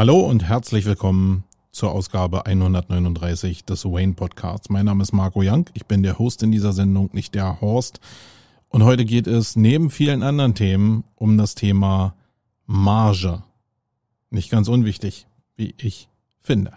Hallo und herzlich willkommen zur Ausgabe 139 des Wayne Podcasts. Mein Name ist Marco Young, ich bin der Host in dieser Sendung, nicht der Horst. Und heute geht es neben vielen anderen Themen um das Thema Marge. Nicht ganz unwichtig, wie ich finde.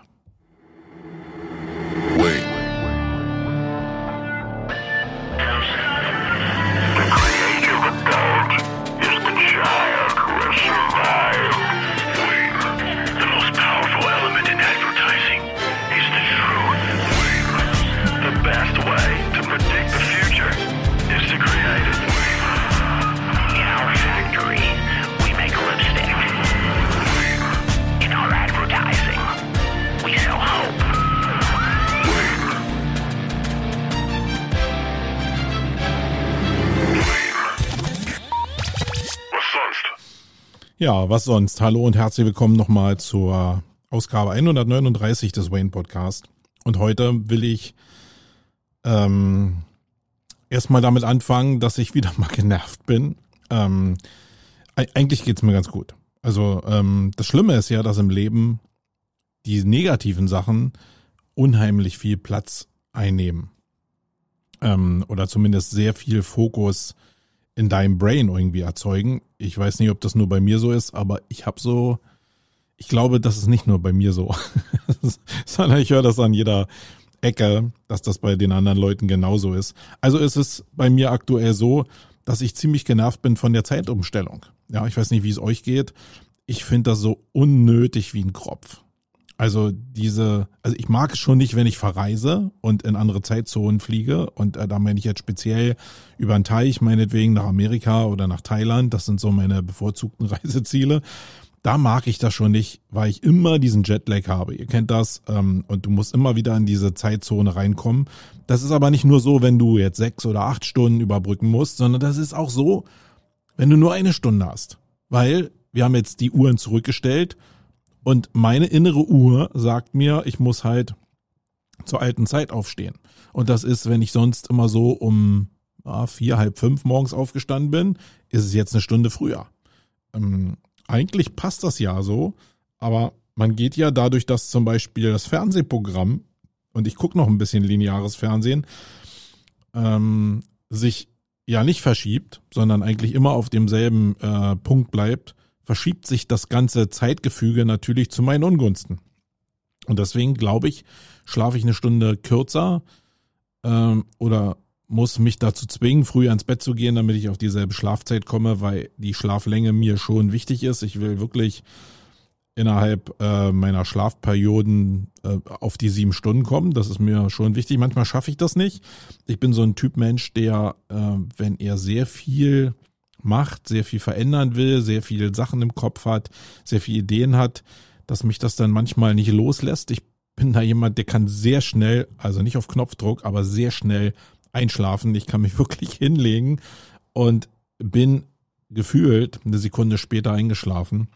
Was sonst? Hallo und herzlich willkommen nochmal zur Ausgabe 139 des Wayne Podcast. Und heute will ich ähm, erstmal damit anfangen, dass ich wieder mal genervt bin. Ähm, eigentlich geht's mir ganz gut. Also ähm, das Schlimme ist ja, dass im Leben die negativen Sachen unheimlich viel Platz einnehmen. Ähm, oder zumindest sehr viel Fokus in deinem Brain irgendwie erzeugen. Ich weiß nicht, ob das nur bei mir so ist, aber ich habe so, ich glaube, das ist nicht nur bei mir so, sondern ich höre das an jeder Ecke, dass das bei den anderen Leuten genauso ist. Also ist es bei mir aktuell so, dass ich ziemlich genervt bin von der Zeitumstellung. Ja, ich weiß nicht, wie es euch geht. Ich finde das so unnötig wie ein Kropf. Also diese, also ich mag es schon nicht, wenn ich verreise und in andere Zeitzonen fliege. Und äh, da meine ich jetzt speziell über einen Teich, meinetwegen nach Amerika oder nach Thailand. Das sind so meine bevorzugten Reiseziele. Da mag ich das schon nicht, weil ich immer diesen Jetlag habe. Ihr kennt das. Ähm, und du musst immer wieder in diese Zeitzone reinkommen. Das ist aber nicht nur so, wenn du jetzt sechs oder acht Stunden überbrücken musst, sondern das ist auch so, wenn du nur eine Stunde hast. Weil wir haben jetzt die Uhren zurückgestellt und meine innere Uhr sagt mir, ich muss halt zur alten Zeit aufstehen. Und das ist, wenn ich sonst immer so um ja, vier, halb fünf morgens aufgestanden bin, ist es jetzt eine Stunde früher. Ähm, eigentlich passt das ja so, aber man geht ja dadurch, dass zum Beispiel das Fernsehprogramm, und ich gucke noch ein bisschen lineares Fernsehen, ähm, sich ja nicht verschiebt, sondern eigentlich immer auf demselben äh, Punkt bleibt, verschiebt sich das ganze Zeitgefüge natürlich zu meinen Ungunsten. Und deswegen glaube ich, schlafe ich eine Stunde kürzer ähm, oder muss mich dazu zwingen, früh ans Bett zu gehen, damit ich auf dieselbe Schlafzeit komme, weil die Schlaflänge mir schon wichtig ist. Ich will wirklich innerhalb äh, meiner Schlafperioden äh, auf die sieben Stunden kommen. Das ist mir schon wichtig. Manchmal schaffe ich das nicht. Ich bin so ein Typ Mensch, der, äh, wenn er sehr viel macht, sehr viel verändern will, sehr viele Sachen im Kopf hat, sehr viele Ideen hat, dass mich das dann manchmal nicht loslässt. Ich bin da jemand, der kann sehr schnell, also nicht auf Knopfdruck, aber sehr schnell einschlafen. Ich kann mich wirklich hinlegen und bin gefühlt eine Sekunde später eingeschlafen.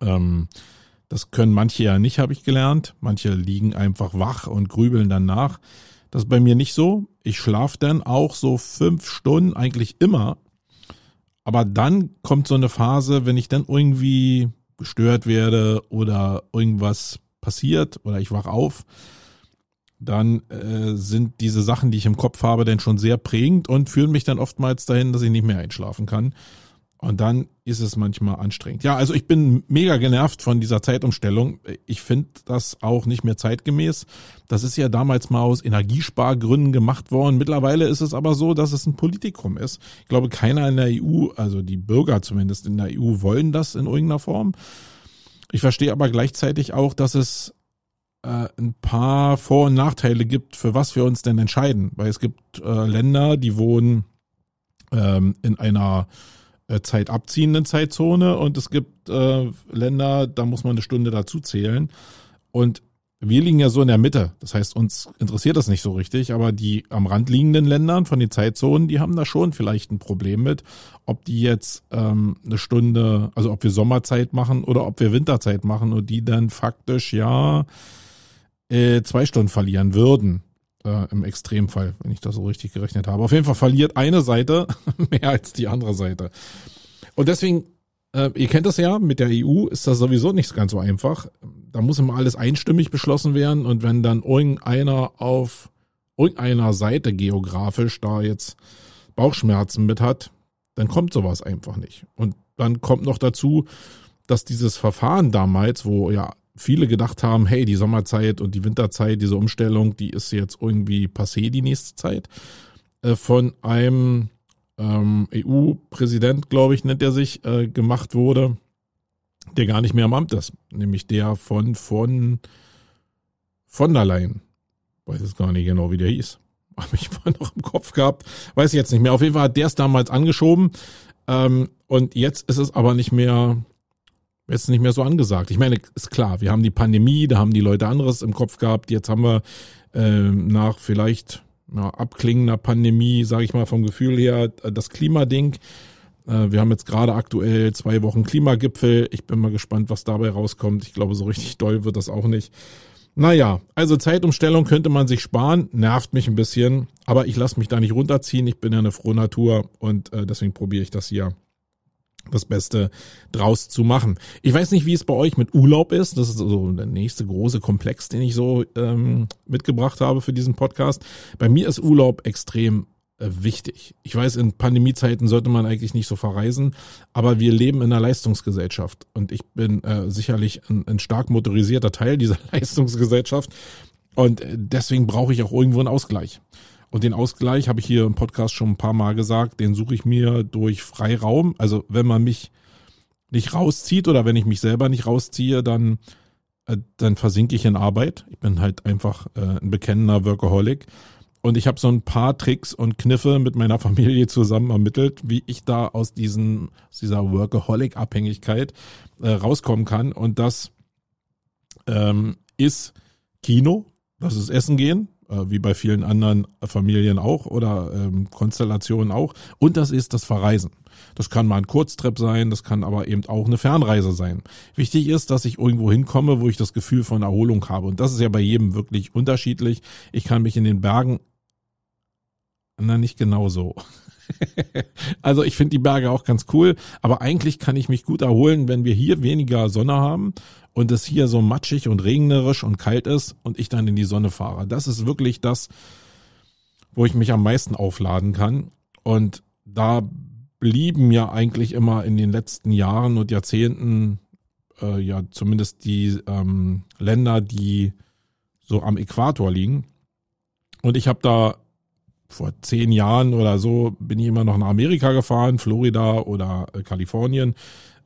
Ähm, das können manche ja nicht, habe ich gelernt. Manche liegen einfach wach und grübeln dann nach. Das ist bei mir nicht so. Ich schlafe dann auch so fünf Stunden eigentlich immer aber dann kommt so eine Phase, wenn ich dann irgendwie gestört werde oder irgendwas passiert oder ich wach auf, dann äh, sind diese Sachen, die ich im Kopf habe, dann schon sehr prägend und führen mich dann oftmals dahin, dass ich nicht mehr einschlafen kann. Und dann ist es manchmal anstrengend. Ja, also ich bin mega genervt von dieser Zeitumstellung. Ich finde das auch nicht mehr zeitgemäß. Das ist ja damals mal aus Energiespargründen gemacht worden. Mittlerweile ist es aber so, dass es ein Politikum ist. Ich glaube, keiner in der EU, also die Bürger zumindest in der EU, wollen das in irgendeiner Form. Ich verstehe aber gleichzeitig auch, dass es äh, ein paar Vor- und Nachteile gibt, für was wir uns denn entscheiden. Weil es gibt äh, Länder, die wohnen ähm, in einer Zeit abziehenden Zeitzone und es gibt äh, Länder, da muss man eine Stunde dazu zählen. Und wir liegen ja so in der Mitte. Das heißt, uns interessiert das nicht so richtig, aber die am Rand liegenden Ländern von den Zeitzonen, die haben da schon vielleicht ein Problem mit, ob die jetzt ähm, eine Stunde, also ob wir Sommerzeit machen oder ob wir Winterzeit machen und die dann faktisch ja äh, zwei Stunden verlieren würden äh, im Extremfall, wenn ich das so richtig gerechnet habe. Auf jeden Fall verliert eine Seite mehr als die andere Seite. Und deswegen Äh, ihr kennt das ja, mit der EU ist das sowieso nicht ganz so einfach. Da muss immer alles einstimmig beschlossen werden und wenn dann irgendeiner auf irgendeiner Seite geografisch da jetzt Bauchschmerzen mit hat, dann kommt sowas einfach nicht. Und dann kommt noch dazu, dass dieses Verfahren damals, wo ja viele gedacht haben, hey, die Sommerzeit und die Winterzeit, diese Umstellung, die ist jetzt irgendwie passé die nächste Zeit, äh, von einem ähm, EU-Präsident, glaube ich, nennt er sich, äh, gemacht wurde, der gar nicht mehr am Amt ist, nämlich der von von von der Leyen. Weiß jetzt gar nicht genau, wie der hieß. Habe ich mal noch im Kopf gehabt. Weiß ich jetzt nicht mehr. Auf jeden Fall hat der es damals angeschoben. Ähm, und jetzt ist es aber nicht mehr, jetzt nicht mehr so angesagt. Ich meine, ist klar, wir haben die Pandemie, da haben die Leute anderes im Kopf gehabt. Jetzt haben wir äh, nach vielleicht ja, abklingender Pandemie, sage ich mal vom Gefühl her, das Klimading. Äh, wir haben jetzt gerade aktuell zwei Wochen Klimagipfel. Ich bin mal gespannt, was dabei rauskommt. Ich glaube, so richtig doll wird das auch nicht. Naja, also Zeitumstellung könnte man sich sparen, nervt mich ein bisschen, aber ich lasse mich da nicht runterziehen. Ich bin ja eine frohe Natur und äh, deswegen probiere ich das hier das Beste draus zu machen. Ich weiß nicht, wie es bei euch mit Urlaub ist. Das ist so der nächste große Komplex, den ich so ähm, mitgebracht habe für diesen Podcast. Bei mir ist Urlaub extrem äh, wichtig. Ich weiß, in Pandemiezeiten sollte man eigentlich nicht so verreisen, aber wir leben in einer Leistungsgesellschaft und ich bin äh, sicherlich ein, ein stark motorisierter Teil dieser Leistungsgesellschaft und äh, deswegen brauche ich auch irgendwo einen Ausgleich. Und den Ausgleich habe ich hier im Podcast schon ein paar Mal gesagt, den suche ich mir durch Freiraum. Also wenn man mich nicht rauszieht oder wenn ich mich selber nicht rausziehe, dann, äh, dann versinke ich in Arbeit. Ich bin halt einfach äh, ein bekennender Workaholic. Und ich habe so ein paar Tricks und Kniffe mit meiner Familie zusammen ermittelt, wie ich da aus, diesen, aus dieser Workaholic-Abhängigkeit äh, rauskommen kann. Und das ähm, ist Kino, das ist Essen gehen, wie bei vielen anderen Familien auch oder ähm, Konstellationen auch. Und das ist das Verreisen. Das kann mal ein Kurztrip sein, das kann aber eben auch eine Fernreise sein. Wichtig ist, dass ich irgendwo hinkomme, wo ich das Gefühl von Erholung habe. Und das ist ja bei jedem wirklich unterschiedlich. Ich kann mich in den Bergen, na nicht genau so. also ich finde die Berge auch ganz cool, aber eigentlich kann ich mich gut erholen, wenn wir hier weniger Sonne haben und es hier so matschig und regnerisch und kalt ist und ich dann in die Sonne fahre. Das ist wirklich das, wo ich mich am meisten aufladen kann. Und da blieben ja eigentlich immer in den letzten Jahren und Jahrzehnten äh, ja zumindest die ähm, Länder, die so am Äquator liegen. Und ich habe da vor zehn Jahren oder so bin ich immer noch nach Amerika gefahren, Florida oder äh, Kalifornien.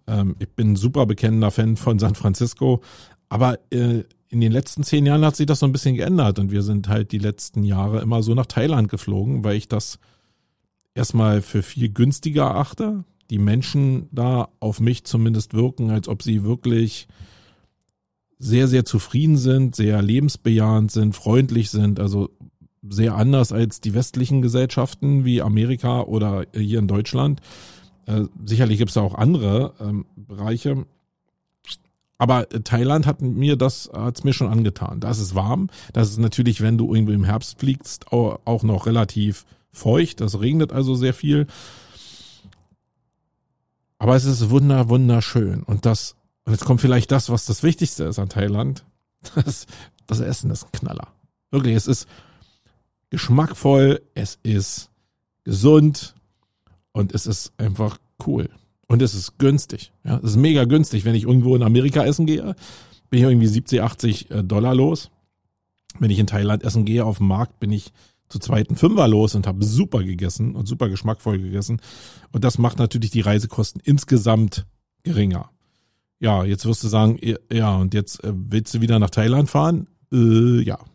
Ähm, ich bin super bekennender Fan von San Francisco, aber äh, in den letzten zehn Jahren hat sich das so ein bisschen geändert und wir sind halt die letzten Jahre immer so nach Thailand geflogen, weil ich das erstmal für viel günstiger erachte. Die Menschen da auf mich zumindest wirken, als ob sie wirklich sehr, sehr zufrieden sind, sehr lebensbejahend sind, freundlich sind, also sehr anders als die westlichen Gesellschaften wie Amerika oder hier in Deutschland. Äh, sicherlich gibt es auch andere ähm, Bereiche. Aber äh, Thailand hat mir das, hat's mir schon angetan. Da ist es warm. Das ist natürlich, wenn du irgendwo im Herbst fliegst, auch noch relativ feucht. Das regnet also sehr viel. Aber es ist wunder, wunderschön. Und das, und jetzt kommt vielleicht das, was das Wichtigste ist an Thailand. Das, das Essen ist ein Knaller. Wirklich, es ist geschmackvoll, es ist gesund, und es ist einfach cool. Und es ist günstig. Ja, es ist mega günstig. Wenn ich irgendwo in Amerika essen gehe, bin ich irgendwie 70, 80 äh, Dollar los. Wenn ich in Thailand essen gehe auf dem Markt, bin ich zu zweiten Fünfer los und habe super gegessen und super geschmackvoll gegessen. Und das macht natürlich die Reisekosten insgesamt geringer. Ja, jetzt wirst du sagen, ja, und jetzt äh, willst du wieder nach Thailand fahren? Äh, ja.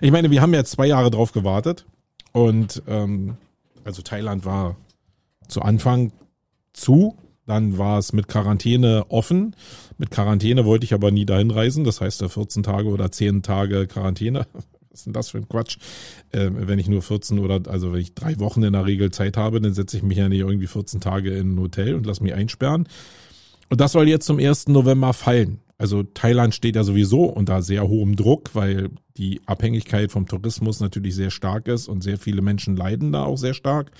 Ich meine, wir haben jetzt zwei Jahre drauf gewartet und ähm, also Thailand war zu Anfang zu, dann war es mit Quarantäne offen. Mit Quarantäne wollte ich aber nie dahin reisen. Das heißt, 14 Tage oder 10 Tage Quarantäne. Was ist denn das für ein Quatsch? Äh, wenn ich nur 14 oder, also wenn ich drei Wochen in der Regel Zeit habe, dann setze ich mich ja nicht irgendwie 14 Tage in ein Hotel und lasse mich einsperren. Und das soll jetzt zum 1. November fallen. Also Thailand steht ja sowieso unter sehr hohem Druck, weil die Abhängigkeit vom Tourismus natürlich sehr stark ist und sehr viele Menschen leiden da auch sehr stark.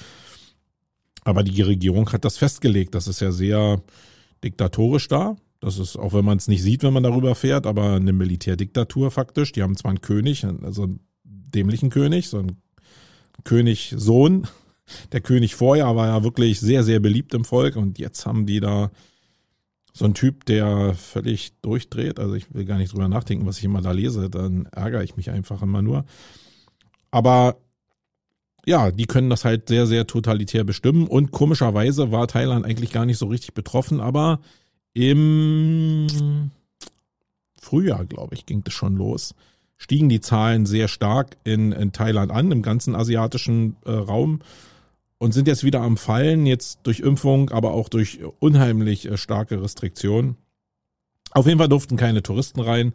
Aber die Regierung hat das festgelegt. Das ist ja sehr diktatorisch da. Das ist, auch wenn man es nicht sieht, wenn man darüber fährt, aber eine Militärdiktatur faktisch. Die haben zwar einen König, also einen dämlichen König, so einen König-Sohn. Der König vorher war ja wirklich sehr, sehr beliebt im Volk und jetzt haben die da so einen Typ, der völlig durchdreht. Also ich will gar nicht drüber nachdenken, was ich immer da lese, dann ärgere ich mich einfach immer nur. Aber ja, die können das halt sehr, sehr totalitär bestimmen. Und komischerweise war Thailand eigentlich gar nicht so richtig betroffen, aber im Frühjahr, glaube ich, ging das schon los. Stiegen die Zahlen sehr stark in, in Thailand an, im ganzen asiatischen äh, Raum und sind jetzt wieder am Fallen, jetzt durch Impfung, aber auch durch unheimlich äh, starke Restriktionen. Auf jeden Fall durften keine Touristen rein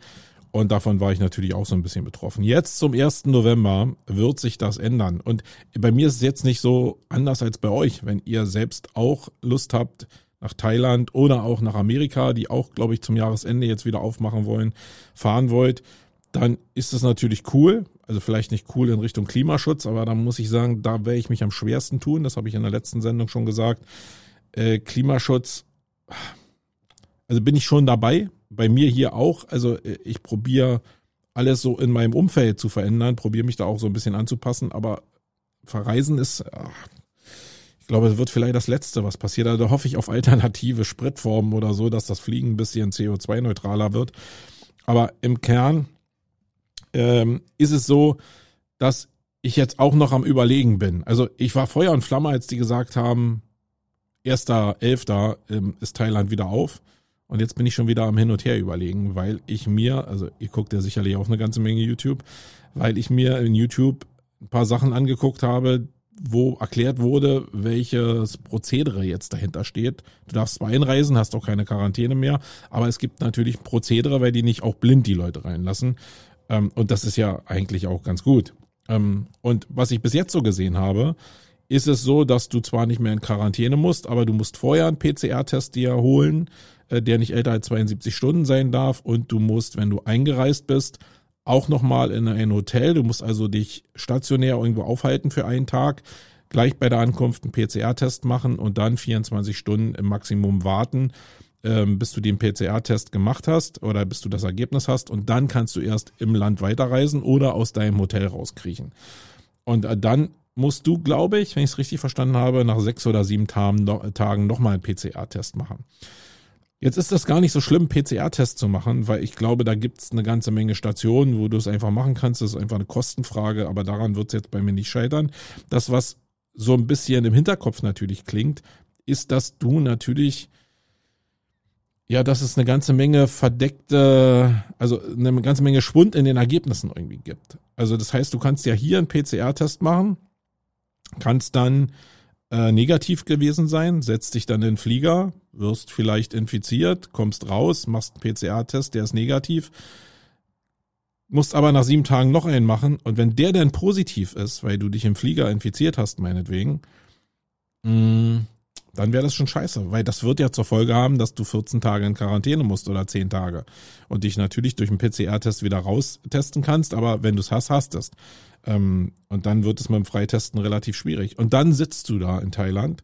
und davon war ich natürlich auch so ein bisschen betroffen. Jetzt zum 1. November wird sich das ändern und bei mir ist es jetzt nicht so anders als bei euch, wenn ihr selbst auch Lust habt, nach Thailand oder auch nach Amerika, die auch, glaube ich, zum Jahresende jetzt wieder aufmachen wollen, fahren wollt, dann ist es natürlich cool. Also vielleicht nicht cool in Richtung Klimaschutz, aber da muss ich sagen, da werde ich mich am schwersten tun. Das habe ich in der letzten Sendung schon gesagt. Äh, Klimaschutz, also bin ich schon dabei. Bei mir hier auch. Also äh, ich probiere alles so in meinem Umfeld zu verändern, probiere mich da auch so ein bisschen anzupassen, aber verreisen ist, ach, ich glaube, es wird vielleicht das Letzte, was passiert. Also da hoffe ich auf alternative Spritformen oder so, dass das Fliegen ein bisschen CO2-neutraler wird. Aber im Kern ähm, ist es so, dass ich jetzt auch noch am Überlegen bin. Also ich war Feuer und Flamme, als die gesagt haben, 1.11. Ähm, ist Thailand wieder auf. Und jetzt bin ich schon wieder am Hin und Her überlegen, weil ich mir, also ihr guckt ja sicherlich auch eine ganze Menge YouTube, weil ich mir in YouTube ein paar Sachen angeguckt habe, wo erklärt wurde, welches Prozedere jetzt dahinter steht. Du darfst zwar einreisen, hast auch keine Quarantäne mehr, aber es gibt natürlich Prozedere, weil die nicht auch blind die Leute reinlassen. Ähm, und das ist ja eigentlich auch ganz gut. Ähm, und was ich bis jetzt so gesehen habe, ist es so, dass du zwar nicht mehr in Quarantäne musst, aber du musst vorher einen PCR-Test dir holen, äh, der nicht älter als 72 Stunden sein darf und du musst, wenn du eingereist bist, auch nochmal in ein Hotel. Du musst also dich stationär irgendwo aufhalten für einen Tag, gleich bei der Ankunft einen PCR-Test machen und dann 24 Stunden im Maximum warten, ähm, bis du den PCR-Test gemacht hast oder bis du das Ergebnis hast und dann kannst du erst im Land weiterreisen oder aus deinem Hotel rauskriechen. Und äh, dann musst du, glaube ich, wenn ich es richtig verstanden habe, nach sechs oder sieben Tagen, Tagen nochmal einen PCR-Test machen. Jetzt ist das gar nicht so schlimm, PCR-Test zu machen, weil ich glaube, da gibt's eine ganze Menge Stationen, wo du es einfach machen kannst. Das ist einfach eine Kostenfrage, aber daran wird's jetzt bei mir nicht scheitern. Das, was so ein bisschen im Hinterkopf natürlich klingt, ist, dass du natürlich, ja, dass es eine ganze Menge verdeckte, also eine ganze Menge Schwund in den Ergebnissen irgendwie gibt. Also das heißt, du kannst ja hier einen PCR-Test machen, kannst dann äh, negativ gewesen sein, setzt dich dann in den Flieger, wirst vielleicht infiziert, kommst raus, machst einen PCR-Test, der ist negativ, musst aber nach sieben Tagen noch einen machen und wenn der dann positiv ist, weil du dich im Flieger infiziert hast, meinetwegen, mh, mm, dann wäre das schon scheiße, weil das wird ja zur Folge haben, dass du 14 Tage in Quarantäne musst oder 10 Tage und dich natürlich durch einen PCR-Test wieder raustesten kannst, aber wenn du es hast, hast es. Ähm, und dann wird es mit dem Freitesten relativ schwierig. Und dann sitzt du da in Thailand,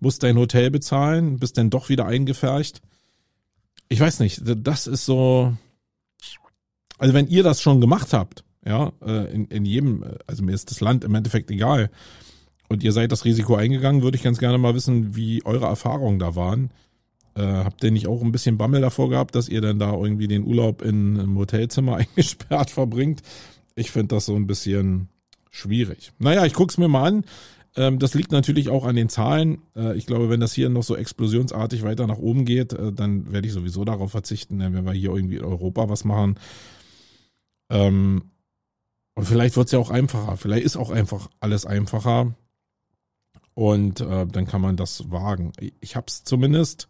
musst dein Hotel bezahlen, bist dann doch wieder eingefercht. Ich weiß nicht, das ist so. Also wenn ihr das schon gemacht habt, ja, äh, in, in jedem, also mir ist das Land im Endeffekt egal, und ihr seid das Risiko eingegangen, würde ich ganz gerne mal wissen, wie eure Erfahrungen da waren. Äh, habt ihr nicht auch ein bisschen Bammel davor gehabt, dass ihr dann da irgendwie den Urlaub in einem Hotelzimmer eingesperrt verbringt? Ich finde das so ein bisschen schwierig. Naja, ich guck's mir mal an. Ähm, das liegt natürlich auch an den Zahlen. Äh, ich glaube, wenn das hier noch so explosionsartig weiter nach oben geht, äh, dann werde ich sowieso darauf verzichten, wenn wir hier irgendwie in Europa was machen. Ähm, und vielleicht wird's ja auch einfacher. Vielleicht ist auch einfach alles einfacher. Und äh, dann kann man das wagen. Ich habe es zumindest.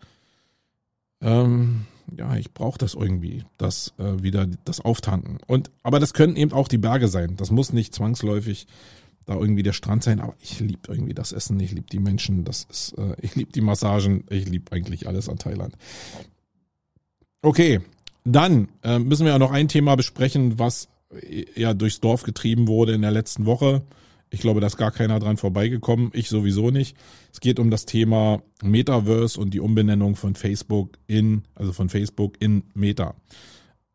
Ähm, ja, ich brauche das irgendwie, das äh, wieder das Auftanken. Und aber das können eben auch die Berge sein. Das muss nicht zwangsläufig da irgendwie der Strand sein. Aber ich liebe irgendwie das Essen. Ich liebe die Menschen. Das ist, äh, ich liebe die Massagen. Ich liebe eigentlich alles an Thailand. Okay, dann äh, müssen wir ja noch ein Thema besprechen, was äh, ja durchs Dorf getrieben wurde in der letzten Woche Ich glaube, da ist gar keiner dran vorbeigekommen. Ich sowieso nicht. Es geht um das Thema Metaverse und die Umbenennung von Facebook in, also von Facebook in Meta.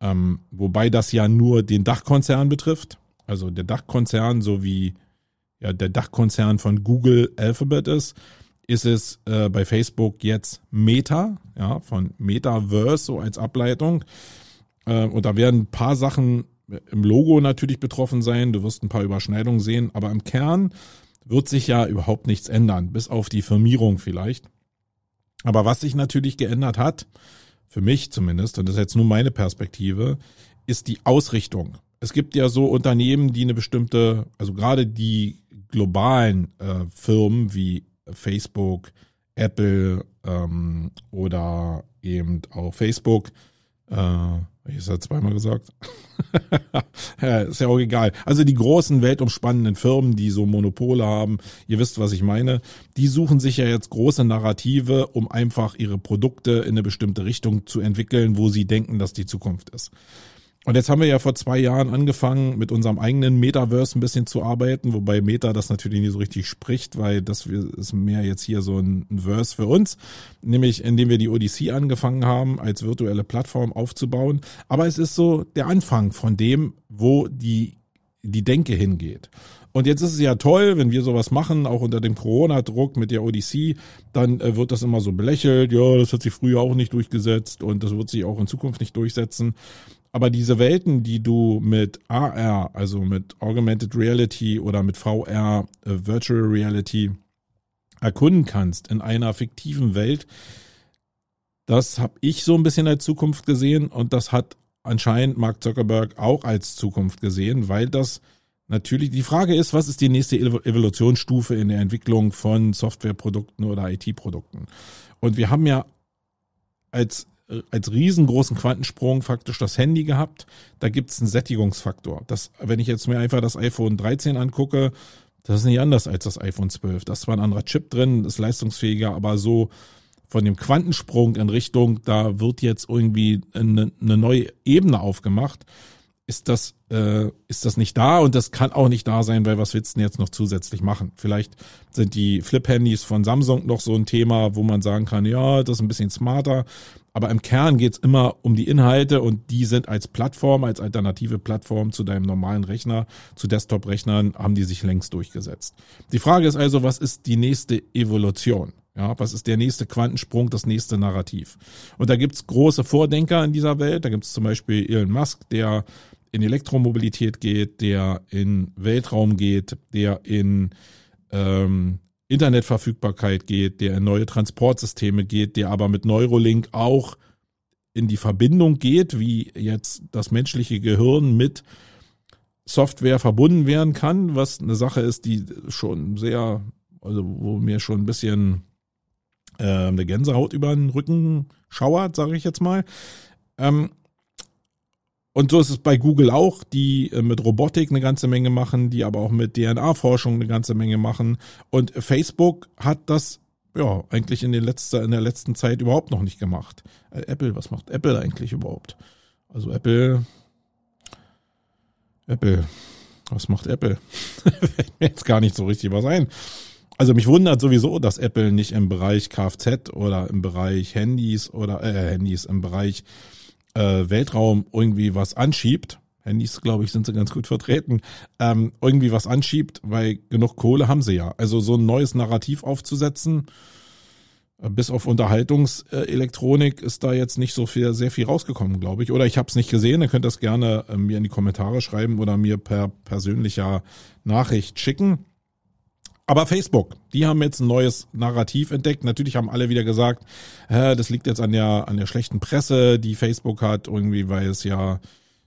Ähm, wobei das ja nur den Dachkonzern betrifft. Also der Dachkonzern, so wie ja, der Dachkonzern von Google Alphabet ist, ist es äh, bei Facebook jetzt Meta, ja, von Metaverse so als Ableitung. Äh, und da werden ein paar Sachen im Logo natürlich betroffen sein. Du wirst ein paar Überschneidungen sehen, aber im Kern wird sich ja überhaupt nichts ändern, bis auf die Firmierung vielleicht. Aber was sich natürlich geändert hat, für mich zumindest, und das ist jetzt nur meine Perspektive, ist die Ausrichtung. Es gibt ja so Unternehmen, die eine bestimmte, also gerade die globalen äh, Firmen wie Facebook, Apple ähm, oder eben auch Facebook, äh, ich es ja zweimal gesagt. ja, ist ja auch egal. Also die großen weltumspannenden Firmen, die so Monopole haben, ihr wisst, was ich meine, die suchen sich ja jetzt große Narrative, um einfach ihre Produkte in eine bestimmte Richtung zu entwickeln, wo sie denken, dass die Zukunft ist. Und jetzt haben wir ja vor zwei Jahren angefangen, mit unserem eigenen Metaverse ein bisschen zu arbeiten, wobei Meta das natürlich nicht so richtig spricht, weil das ist mehr jetzt hier so ein Verse für uns, nämlich indem wir die Odyssey angefangen haben, als virtuelle Plattform aufzubauen. Aber es ist so der Anfang von dem, wo die, die Denke hingeht. Und jetzt ist es ja toll, wenn wir sowas machen, auch unter dem Corona-Druck mit der Odyssey, dann äh, wird das immer so belächelt, ja, das hat sich früher auch nicht durchgesetzt und das wird sich auch in Zukunft nicht durchsetzen. Aber diese Welten, die du mit AR, also mit Augmented Reality oder mit VR, äh, Virtual Reality, erkunden kannst in einer fiktiven Welt, das habe ich so ein bisschen als Zukunft gesehen und das hat anscheinend Mark Zuckerberg auch als Zukunft gesehen, weil das natürlich die Frage ist, was ist die nächste Evolutionsstufe in der Entwicklung von Softwareprodukten oder IT-Produkten? Und wir haben ja als als riesengroßen Quantensprung faktisch das Handy gehabt. Da gibt es einen Sättigungsfaktor. Das, wenn ich jetzt mir einfach das iPhone 13 angucke, das ist nicht anders als das iPhone 12. Das war ein anderer Chip drin, ist leistungsfähiger, aber so von dem Quantensprung in Richtung, da wird jetzt irgendwie eine, eine neue Ebene aufgemacht ist das, äh, ist das nicht da und das kann auch nicht da sein, weil was willst du denn jetzt noch zusätzlich machen? Vielleicht sind die Flip-Handys von Samsung noch so ein Thema, wo man sagen kann, ja, das ist ein bisschen smarter, aber im Kern geht's immer um die Inhalte und die sind als Plattform, als alternative Plattform zu deinem normalen Rechner, zu Desktop-Rechnern, haben die sich längst durchgesetzt. Die Frage ist also, was ist die nächste Evolution? Ja, was ist der nächste Quantensprung, das nächste Narrativ? Und da gibt's große Vordenker in dieser Welt. Da gibt's zum Beispiel Elon Musk, der in Elektromobilität geht, der in Weltraum geht, der in ähm, Internetverfügbarkeit geht, der in neue Transportsysteme geht, der aber mit Neurolink auch in die Verbindung geht, wie jetzt das menschliche Gehirn mit Software verbunden werden kann, was eine Sache ist, die schon sehr, also wo mir schon ein bisschen äh, eine Gänsehaut über den Rücken schauert, sage ich jetzt mal. Ähm, und so ist es bei Google auch, die äh, mit Robotik eine ganze Menge machen, die aber auch mit DNA-Forschung eine ganze Menge machen. Und Facebook hat das ja eigentlich in, den letzter, in der letzten Zeit überhaupt noch nicht gemacht. Äh, Apple, was macht Apple eigentlich überhaupt? Also Apple, Apple, was macht Apple? Fällt mir jetzt gar nicht so richtig was ein. Also mich wundert sowieso, dass Apple nicht im Bereich Kfz oder im Bereich Handys oder äh, Handys im Bereich äh, Weltraum irgendwie was anschiebt, Handys, glaube ich, sind sie ganz gut vertreten, ähm, irgendwie was anschiebt, weil genug Kohle haben sie ja. Also so ein neues Narrativ aufzusetzen, äh, bis auf Unterhaltungselektronik ist da jetzt nicht so viel, sehr viel rausgekommen, glaube ich. Oder ich habe es nicht gesehen, ihr könnt das gerne äh, mir in die Kommentare schreiben oder mir per persönlicher Nachricht schicken. Aber Facebook, die haben jetzt ein neues Narrativ entdeckt. Natürlich haben alle wieder gesagt, äh, das liegt jetzt an der, an der schlechten Presse, die Facebook hat, irgendwie, weil es ja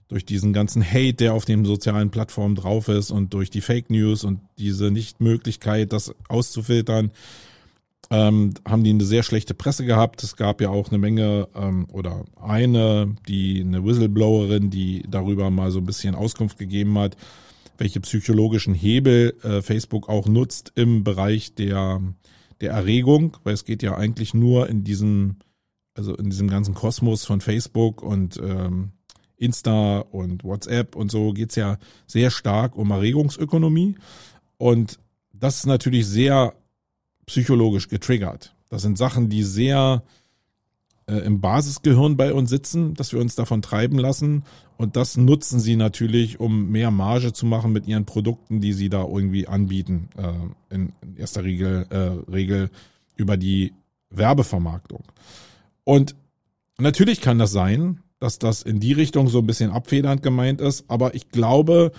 durch diesen ganzen Hate, der auf den sozialen Plattformen drauf ist und durch die Fake News und diese Nichtmöglichkeit, das auszufiltern, ähm, haben die eine sehr schlechte Presse gehabt. Es gab ja auch eine Menge ähm, oder eine, die eine Whistleblowerin, die darüber mal so ein bisschen Auskunft gegeben hat welche psychologischen Hebel äh, Facebook auch nutzt im Bereich der, der Erregung, weil es geht ja eigentlich nur in diesem, also in diesem ganzen Kosmos von Facebook und ähm, Insta und WhatsApp und so geht's ja sehr stark um Erregungsökonomie. Und das ist natürlich sehr psychologisch getriggert. Das sind Sachen, die sehr äh, im Basisgehirn bei uns sitzen, dass wir uns davon treiben lassen. Und das nutzen sie natürlich, um mehr Marge zu machen mit ihren Produkten, die sie da irgendwie anbieten. Äh, in, erster Regel, äh, Regel über die Werbevermarktung. Und natürlich kann das sein, dass das in die Richtung so ein bisschen abfedernd gemeint ist, aber ich glaube,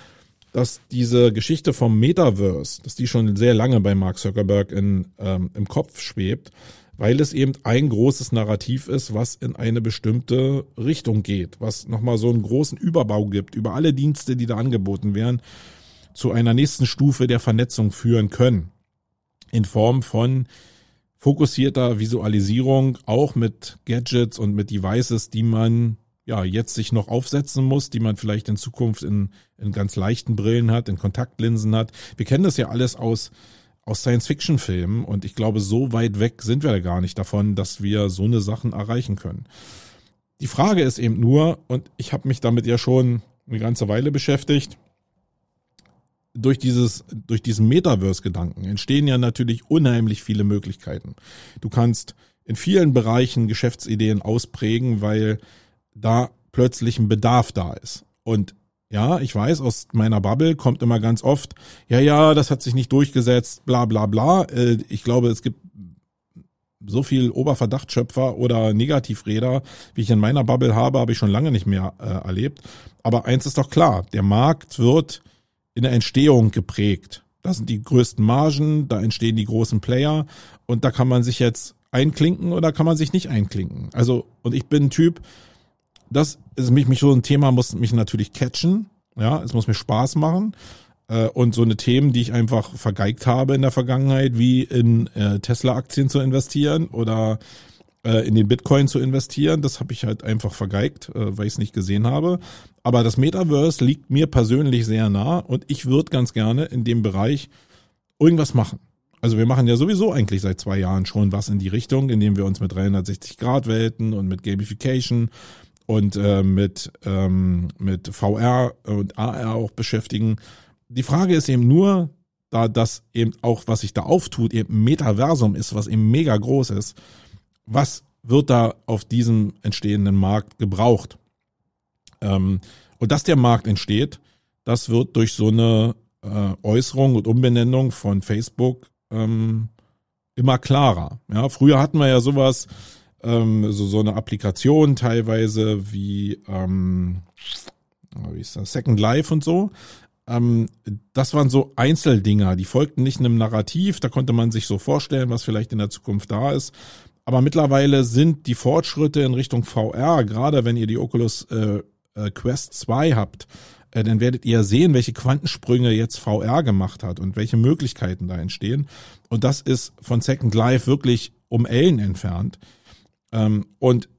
dass diese Geschichte vom Metaverse, dass die schon sehr lange bei Mark Zuckerberg in, ähm, im Kopf schwebt, weil es eben ein großes Narrativ ist, was in eine bestimmte Richtung geht, was nochmal so einen großen Überbau gibt über alle Dienste, die da angeboten werden, zu einer nächsten Stufe der Vernetzung führen können. In Form von fokussierter Visualisierung, auch mit Gadgets und mit Devices, die man ja jetzt sich noch aufsetzen muss, die man vielleicht in Zukunft in, in ganz leichten Brillen hat, in Kontaktlinsen hat. Wir kennen das ja alles aus aus Science-Fiction-Filmen und ich glaube, so weit weg sind wir da gar nicht davon, dass wir so eine Sachen erreichen können. Die Frage ist eben nur, und ich habe mich damit ja schon eine ganze Weile beschäftigt, durch dieses, durch diesen Metaverse-Gedanken entstehen ja natürlich unheimlich viele Möglichkeiten. Du kannst in vielen Bereichen Geschäftsideen ausprägen, weil da plötzlich ein Bedarf da ist. Und ja, ich weiß, aus meiner Bubble kommt immer ganz oft, ja, ja, das hat sich nicht durchgesetzt, bla bla bla. Äh, ich glaube, es gibt so viel Oberverdachtschöpfer oder Negativräder, wie ich in meiner Bubble habe, habe ich schon lange nicht mehr äh, erlebt. Aber eins ist doch klar, der Markt wird in der Entstehung geprägt. Das sind die größten Margen, da entstehen die großen Player und da kann man sich jetzt einklinken oder kann man sich nicht einklinken. Also, und ich bin ein Typ, das ist mich, mich so ein Thema muss mich natürlich catchen. Ja, es muss mir Spaß machen. Äh, und so eine Themen, die ich einfach vergeigt habe in der Vergangenheit, wie in äh, Tesla-Aktien zu investieren oder äh, in den Bitcoin zu investieren, das habe ich halt einfach vergeigt, weil ich es nicht gesehen habe. Aber das Metaverse liegt mir persönlich sehr nah und ich würde ganz gerne in dem Bereich irgendwas machen. Also wir machen ja sowieso eigentlich seit zwei Jahren schon was in die Richtung, indem wir uns mit 360 Grad Welten und mit Gamification und äh, mit, ähm, mit VR und AR auch beschäftigen. Die Frage ist eben nur, da das eben auch, was sich da auftut, eben Metaversum ist, was eben mega groß ist, was wird da auf diesem entstehenden Markt gebraucht? Ähm, und dass der Markt entsteht, das wird durch so eine äh, Äußerung und Umbenennung von Facebook ähm, immer klarer. Ja, früher hatten wir ja sowas, ähm, so, so eine Applikation teilweise wie, ähm, wie ist das, Second Life und so. Ähm, das waren so Einzeldinger, die folgten nicht einem Narrativ, da konnte man sich so vorstellen, was vielleicht in der Zukunft da ist. Aber mittlerweile sind die Fortschritte in Richtung VR, gerade wenn ihr die Oculus äh, äh, Quest 2 habt, äh, dann werdet ihr sehen, welche Quantensprünge jetzt VR gemacht hat und welche Möglichkeiten da entstehen. Und das ist von Second Life wirklich um Ellen entfernt. Ähm, und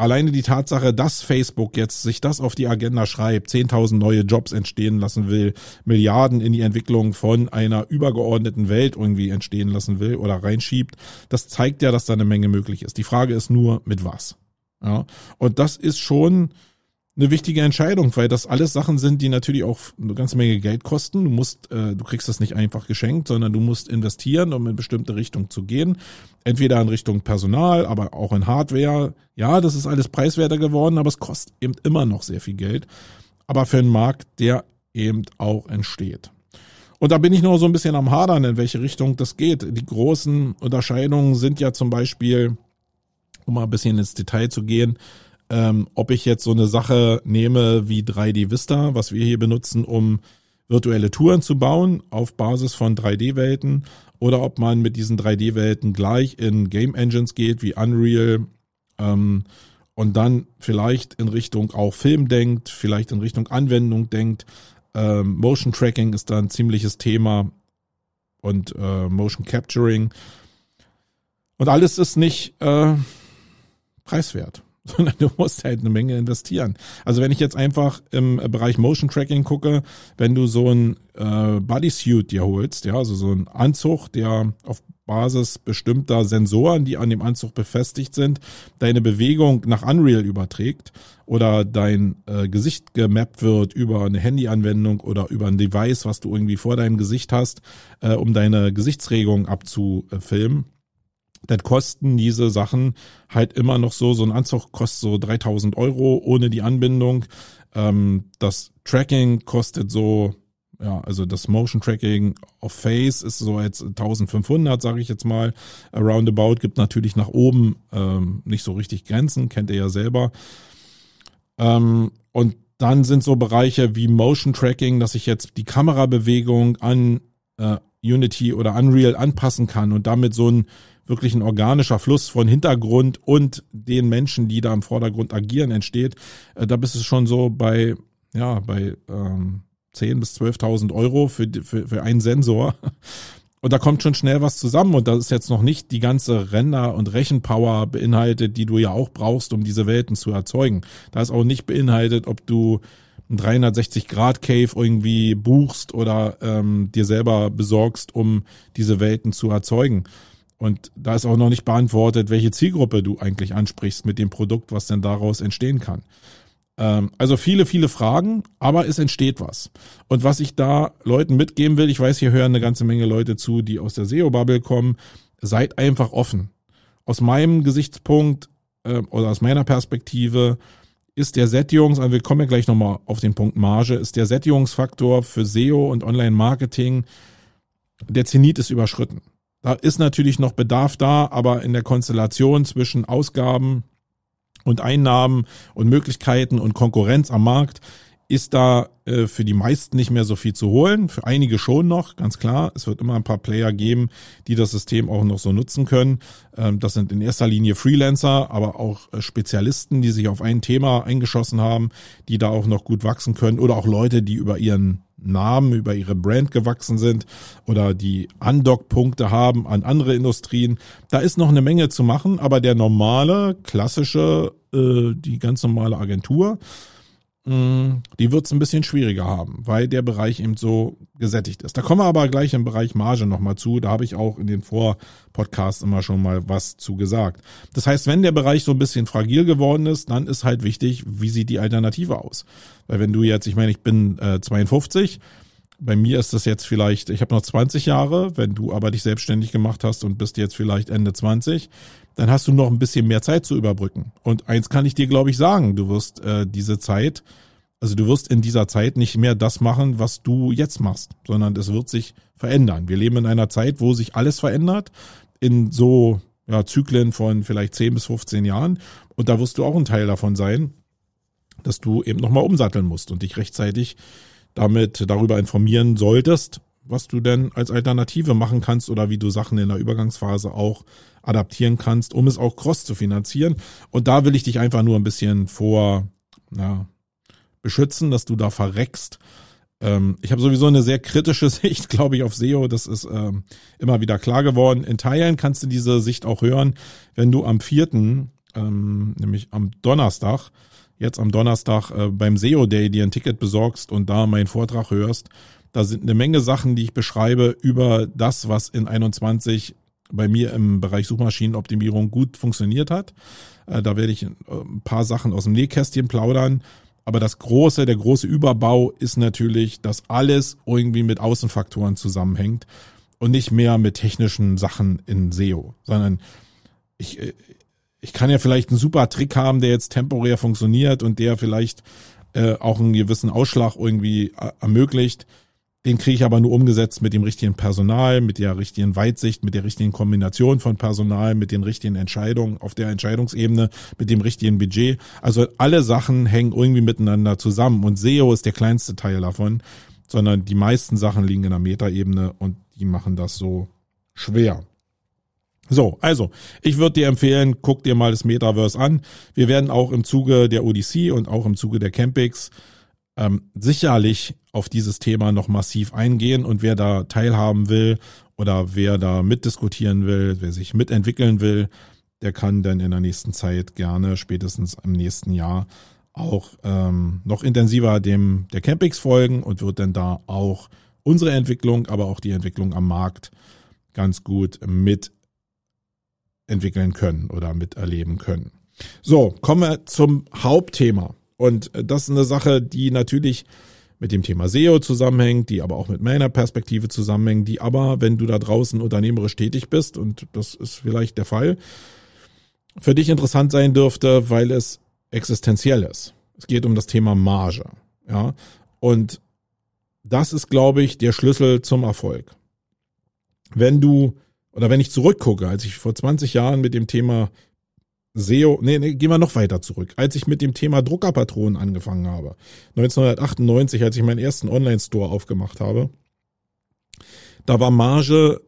alleine die Tatsache, dass Facebook jetzt sich das auf die Agenda schreibt, 10.000 neue Jobs entstehen lassen will, Milliarden in die Entwicklung von einer übergeordneten Welt irgendwie entstehen lassen will oder reinschiebt, das zeigt ja, dass da eine Menge möglich ist. Die Frage ist nur, mit was? Ja. Und das ist schon, eine wichtige Entscheidung, weil das alles Sachen sind, die natürlich auch eine ganze Menge Geld kosten. Du musst, äh, du kriegst das nicht einfach geschenkt, sondern du musst investieren, um in bestimmte Richtung zu gehen. Entweder in Richtung Personal, aber auch in Hardware. Ja, das ist alles preiswerter geworden, aber es kostet eben immer noch sehr viel Geld. Aber für einen Markt, der eben auch entsteht. Und da bin ich nur so ein bisschen am Hadern, in welche Richtung das geht. Die großen Unterscheidungen sind ja zum Beispiel, um mal ein bisschen ins Detail zu gehen, ähm, ob ich jetzt so eine Sache nehme wie 3D Vista, was wir hier benutzen, um virtuelle Touren zu bauen auf Basis von 3D-Welten oder ob man mit diesen 3D-Welten gleich in Game Engines geht wie Unreal ähm, und dann vielleicht in Richtung auch Film denkt, vielleicht in Richtung Anwendung denkt. Ähm, Motion Tracking ist da ein ziemliches Thema und äh, Motion Capturing. Und alles ist nicht äh, preiswert. sondern du musst halt eine Menge investieren. Also wenn ich jetzt einfach im Bereich Motion Tracking gucke, wenn du so ein äh, Bodysuit dir holst, ja, also so ein Anzug, der auf Basis bestimmter Sensoren, die an dem Anzug befestigt sind, deine Bewegung nach Unreal überträgt oder dein äh, Gesicht gemappt wird über eine Handyanwendung oder über ein Device, was du irgendwie vor deinem Gesicht hast, äh, um deine Gesichtsregung abzufilmen dann kosten diese Sachen halt immer noch so, so ein Anzug kostet so 3000 Euro ohne die Anbindung. Ähm, das Tracking kostet so, ja, also das Motion Tracking of Face ist so jetzt 1500, sage ich jetzt mal. Roundabout gibt natürlich nach oben ähm, nicht so richtig Grenzen, kennt ihr ja selber. Ähm, und dann sind so Bereiche wie Motion Tracking, dass ich jetzt die Kamerabewegung an äh, Unity oder Unreal anpassen kann und damit so ein wirklich ein organischer Fluss von Hintergrund und den Menschen, die da im Vordergrund agieren, entsteht. Äh, da bist du schon so bei, ja, bei ähm, 10.000 bis 12.000 Euro für, für, für einen Sensor. Und da kommt schon schnell was zusammen und das ist jetzt noch nicht die ganze Render- und Rechenpower beinhaltet, die du ja auch brauchst, um diese Welten zu erzeugen. Da ist auch nicht beinhaltet, ob du ein 360-Grad-Cave irgendwie buchst oder ähm, dir selber besorgst, um diese Welten zu erzeugen. Und da ist auch noch nicht beantwortet, welche Zielgruppe du eigentlich ansprichst mit dem Produkt, was denn daraus entstehen kann. Ähm, also viele, viele Fragen, aber es entsteht was. Und was ich da Leuten mitgeben will, ich weiß, hier hören eine ganze Menge Leute zu, die aus der SEO-Bubble kommen, seid einfach offen. Aus meinem Gesichtspunkt äh, oder aus meiner Perspektive ist der Sättigungs, also wir kommen ja gleich nochmal auf den Punkt Marge, ist der Sättigungsfaktor für SEO und Online-Marketing, der Zenit ist überschritten. Da ist natürlich noch Bedarf da, aber in der Konstellation zwischen Ausgaben und Einnahmen und Möglichkeiten und Konkurrenz am Markt ist da äh, für die meisten nicht mehr so viel zu holen. Für einige schon noch, ganz klar. Es wird immer ein paar Player geben, die das System auch noch so nutzen können. Ähm, das sind in erster Linie Freelancer, aber auch äh, Spezialisten, die sich auf ein Thema eingeschossen haben, die da auch noch gut wachsen können oder auch Leute, die über ihren Namen, über ihre Brand gewachsen sind oder die Undock-Punkte haben an andere Industrien. Da ist noch eine Menge zu machen, aber der normale, klassische, äh, die ganz normale Agentur, die wird es ein bisschen schwieriger haben, weil der Bereich eben so gesättigt ist. Da kommen wir aber gleich im Bereich Marge nochmal zu. Da habe ich auch in den Vorpodcasts immer schon mal was zu gesagt. Das heißt, wenn der Bereich so ein bisschen fragil geworden ist, dann ist halt wichtig, wie sieht die Alternative aus? Weil wenn du jetzt, ich meine, ich bin äh, 52, bei mir ist das jetzt vielleicht, ich habe noch 20 Jahre, wenn du aber dich selbstständig gemacht hast und bist jetzt vielleicht Ende 20, dann hast du noch ein bisschen mehr Zeit zu überbrücken. Und eins kann ich dir, glaube ich, sagen, du wirst äh, diese Zeit, also du wirst in dieser Zeit nicht mehr das machen, was du jetzt machst, sondern es wird sich verändern. Wir leben in einer Zeit, wo sich alles verändert, in so ja, Zyklen von vielleicht 10 bis 15 Jahren. Und da wirst du auch ein Teil davon sein, dass du eben nochmal umsatteln musst und dich rechtzeitig damit darüber informieren solltest, was du denn als Alternative machen kannst oder wie du Sachen in der Übergangsphase auch adaptieren kannst, um es auch cross zu finanzieren. Und da will ich dich einfach nur ein bisschen vor ja, beschützen, dass du da verreckst. Ähm, ich habe sowieso eine sehr kritische Sicht, glaube ich, auf SEO. Das ist ähm, immer wieder klar geworden. In Teilen kannst du diese Sicht auch hören, wenn du am vierten, ähm, nämlich am Donnerstag, jetzt am Donnerstag äh, beim SEO Day dir ein Ticket besorgst und da meinen Vortrag hörst. Da sind eine Menge Sachen, die ich beschreibe über das, was in 21 bei mir im Bereich Suchmaschinenoptimierung gut funktioniert hat. Äh, da werde ich äh, ein paar Sachen aus dem Nähkästchen plaudern. Aber das große, der große Überbau ist natürlich, dass alles irgendwie mit Außenfaktoren zusammenhängt und nicht mehr mit technischen Sachen in SEO, sondern ich, äh, ich kann ja vielleicht einen super Trick haben, der jetzt temporär funktioniert und der vielleicht äh, auch einen gewissen Ausschlag irgendwie ermöglicht. Den kriege ich aber nur umgesetzt mit dem richtigen Personal, mit der richtigen Weitsicht, mit der richtigen Kombination von Personal, mit den richtigen Entscheidungen auf der Entscheidungsebene, mit dem richtigen Budget. Also alle Sachen hängen irgendwie miteinander zusammen und SEO ist der kleinste Teil davon, sondern die meisten Sachen liegen in der Metaebene und die machen das so schwer. So, also, ich würde dir empfehlen, guck dir mal das Metaverse an. Wir werden auch im Zuge der Odyssey und auch im Zuge der Campix ähm, sicherlich auf dieses Thema noch massiv eingehen und wer da teilhaben will oder wer da mitdiskutieren will, wer sich mitentwickeln will, der kann dann in der nächsten Zeit gerne, spätestens im nächsten Jahr, auch ähm, noch intensiver dem der Campix folgen und wird dann da auch unsere Entwicklung, aber auch die Entwicklung am Markt ganz gut mitentwickeln können oder miterleben können. So, kommen wir zum Hauptthema. Und das ist eine Sache, die natürlich mit dem Thema SEO zusammenhängt, die aber auch mit meiner Perspektive zusammenhängt, die aber, wenn du da draußen unternehmerisch tätig bist, und das ist vielleicht der Fall, für dich interessant sein dürfte, weil es existenziell ist. Es geht um das Thema Marge. Ja. Und das ist, glaube ich, der Schlüssel zum Erfolg. Wenn du, oder wenn ich zurückgucke, als ich vor 20 Jahren mit dem Thema SEO, nee, nee, gehen wir noch weiter zurück. Als ich mit dem Thema Druckerpatronen angefangen habe, 1998, als ich meinen ersten Online-Store aufgemacht habe, da war Marge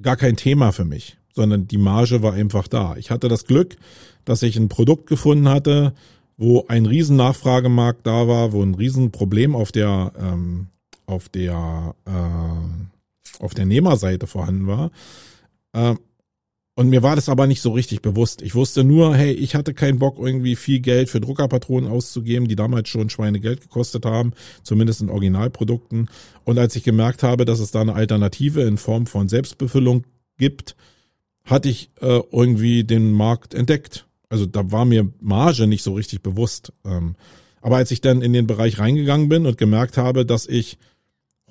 gar kein Thema für mich, sondern die Marge war einfach da. Ich hatte das Glück, dass ich ein Produkt gefunden hatte, wo ein riesen Nachfragemarkt da war, wo ein riesen Problem auf der ähm, auf der äh, auf der Nehmerseite vorhanden war. Äh, und mir war das aber nicht so richtig bewusst. Ich wusste nur, hey, ich hatte keinen Bock, irgendwie viel Geld für Druckerpatronen auszugeben, die damals schon Schweinegeld gekostet haben, zumindest in Originalprodukten. Und als ich gemerkt habe, dass es da eine Alternative in Form von Selbstbefüllung gibt, hatte ich äh, irgendwie den Markt entdeckt. Also da war mir Marge nicht so richtig bewusst. Ähm, aber als ich dann in den Bereich reingegangen bin und gemerkt habe, dass ich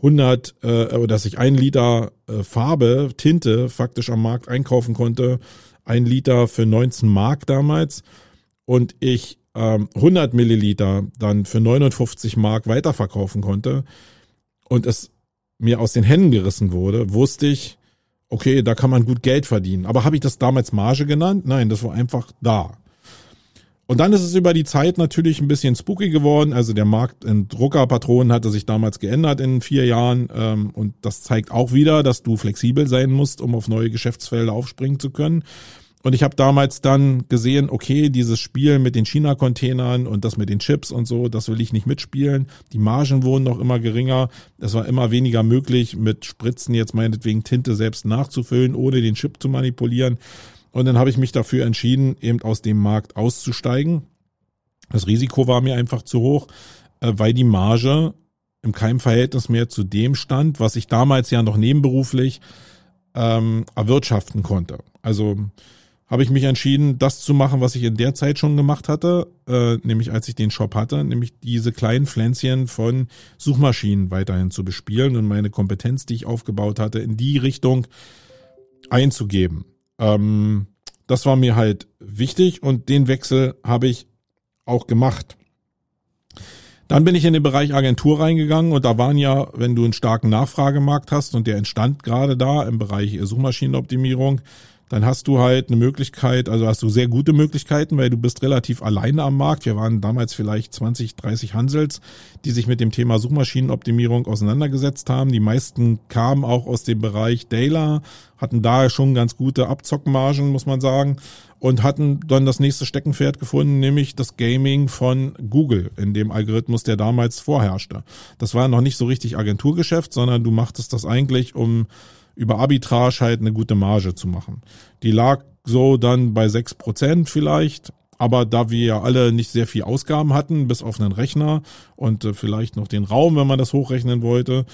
100 äh, dass ich ein Liter äh, Farbe, Tinte faktisch am Markt einkaufen konnte, ein Liter für 19 Mark damals und ich ähm, 100 Milliliter dann für 59 Mark weiterverkaufen konnte und es mir aus den Händen gerissen wurde, wusste ich, okay, da kann man gut Geld verdienen. Aber habe ich das damals Marge genannt? Nein, das war einfach da. Und dann ist es über die Zeit natürlich ein bisschen spooky geworden. Also der Markt in Druckerpatronen hatte sich damals geändert in vier Jahren. Ähm, und das zeigt auch wieder, dass du flexibel sein musst, um auf neue Geschäftsfelder aufspringen zu können. Und ich habe damals dann gesehen, okay, dieses Spiel mit den China-Containern und das mit den Chips und so, das will ich nicht mitspielen. Die Margen wurden noch immer geringer. Es war immer weniger möglich, mit Spritzen jetzt meinetwegen Tinte selbst nachzufüllen, ohne den Chip zu manipulieren. Und dann habe ich mich dafür entschieden, eben aus dem Markt auszusteigen. Das Risiko war mir einfach zu hoch, äh, weil die Marge im keinem Verhältnis mehr zu dem stand, was ich damals ja noch nebenberuflich ähm, erwirtschaften konnte. Also habe ich mich entschieden, das zu machen, was ich in der Zeit schon gemacht hatte, äh, nämlich als ich den Shop hatte, nämlich diese kleinen Pflänzchen von Suchmaschinen weiterhin zu bespielen und meine Kompetenz, die ich aufgebaut hatte, in die Richtung einzugeben. Ähm, das war mir halt wichtig und den Wechsel habe ich auch gemacht. Dann bin ich in den Bereich Agentur reingegangen und da waren ja, wenn du einen starken Nachfragemarkt hast und der entstand gerade da im Bereich Suchmaschinenoptimierung, dann hast du halt eine Möglichkeit, also hast du sehr gute Möglichkeiten, weil du bist relativ alleine am Markt. Wir waren damals vielleicht 20, 30 Hansels, die sich mit dem Thema Suchmaschinenoptimierung auseinandergesetzt haben. Die meisten kamen auch aus dem Bereich Data, hatten da schon ganz gute Abzockmargen, muss man sagen, und hatten dann das nächste Steckenpferd gefunden, nämlich das Gaming von Google, in dem Algorithmus, der damals vorherrschte. Das war noch nicht so richtig Agenturgeschäft, sondern du machtest das eigentlich, um über Arbitrage halt eine gute Marge zu machen. Die lag so dann bei sechs Prozent vielleicht. Aber da wir ja alle nicht sehr viel Ausgaben hatten, bis auf einen Rechner und äh, vielleicht noch den Raum, wenn man das hochrechnen wollte,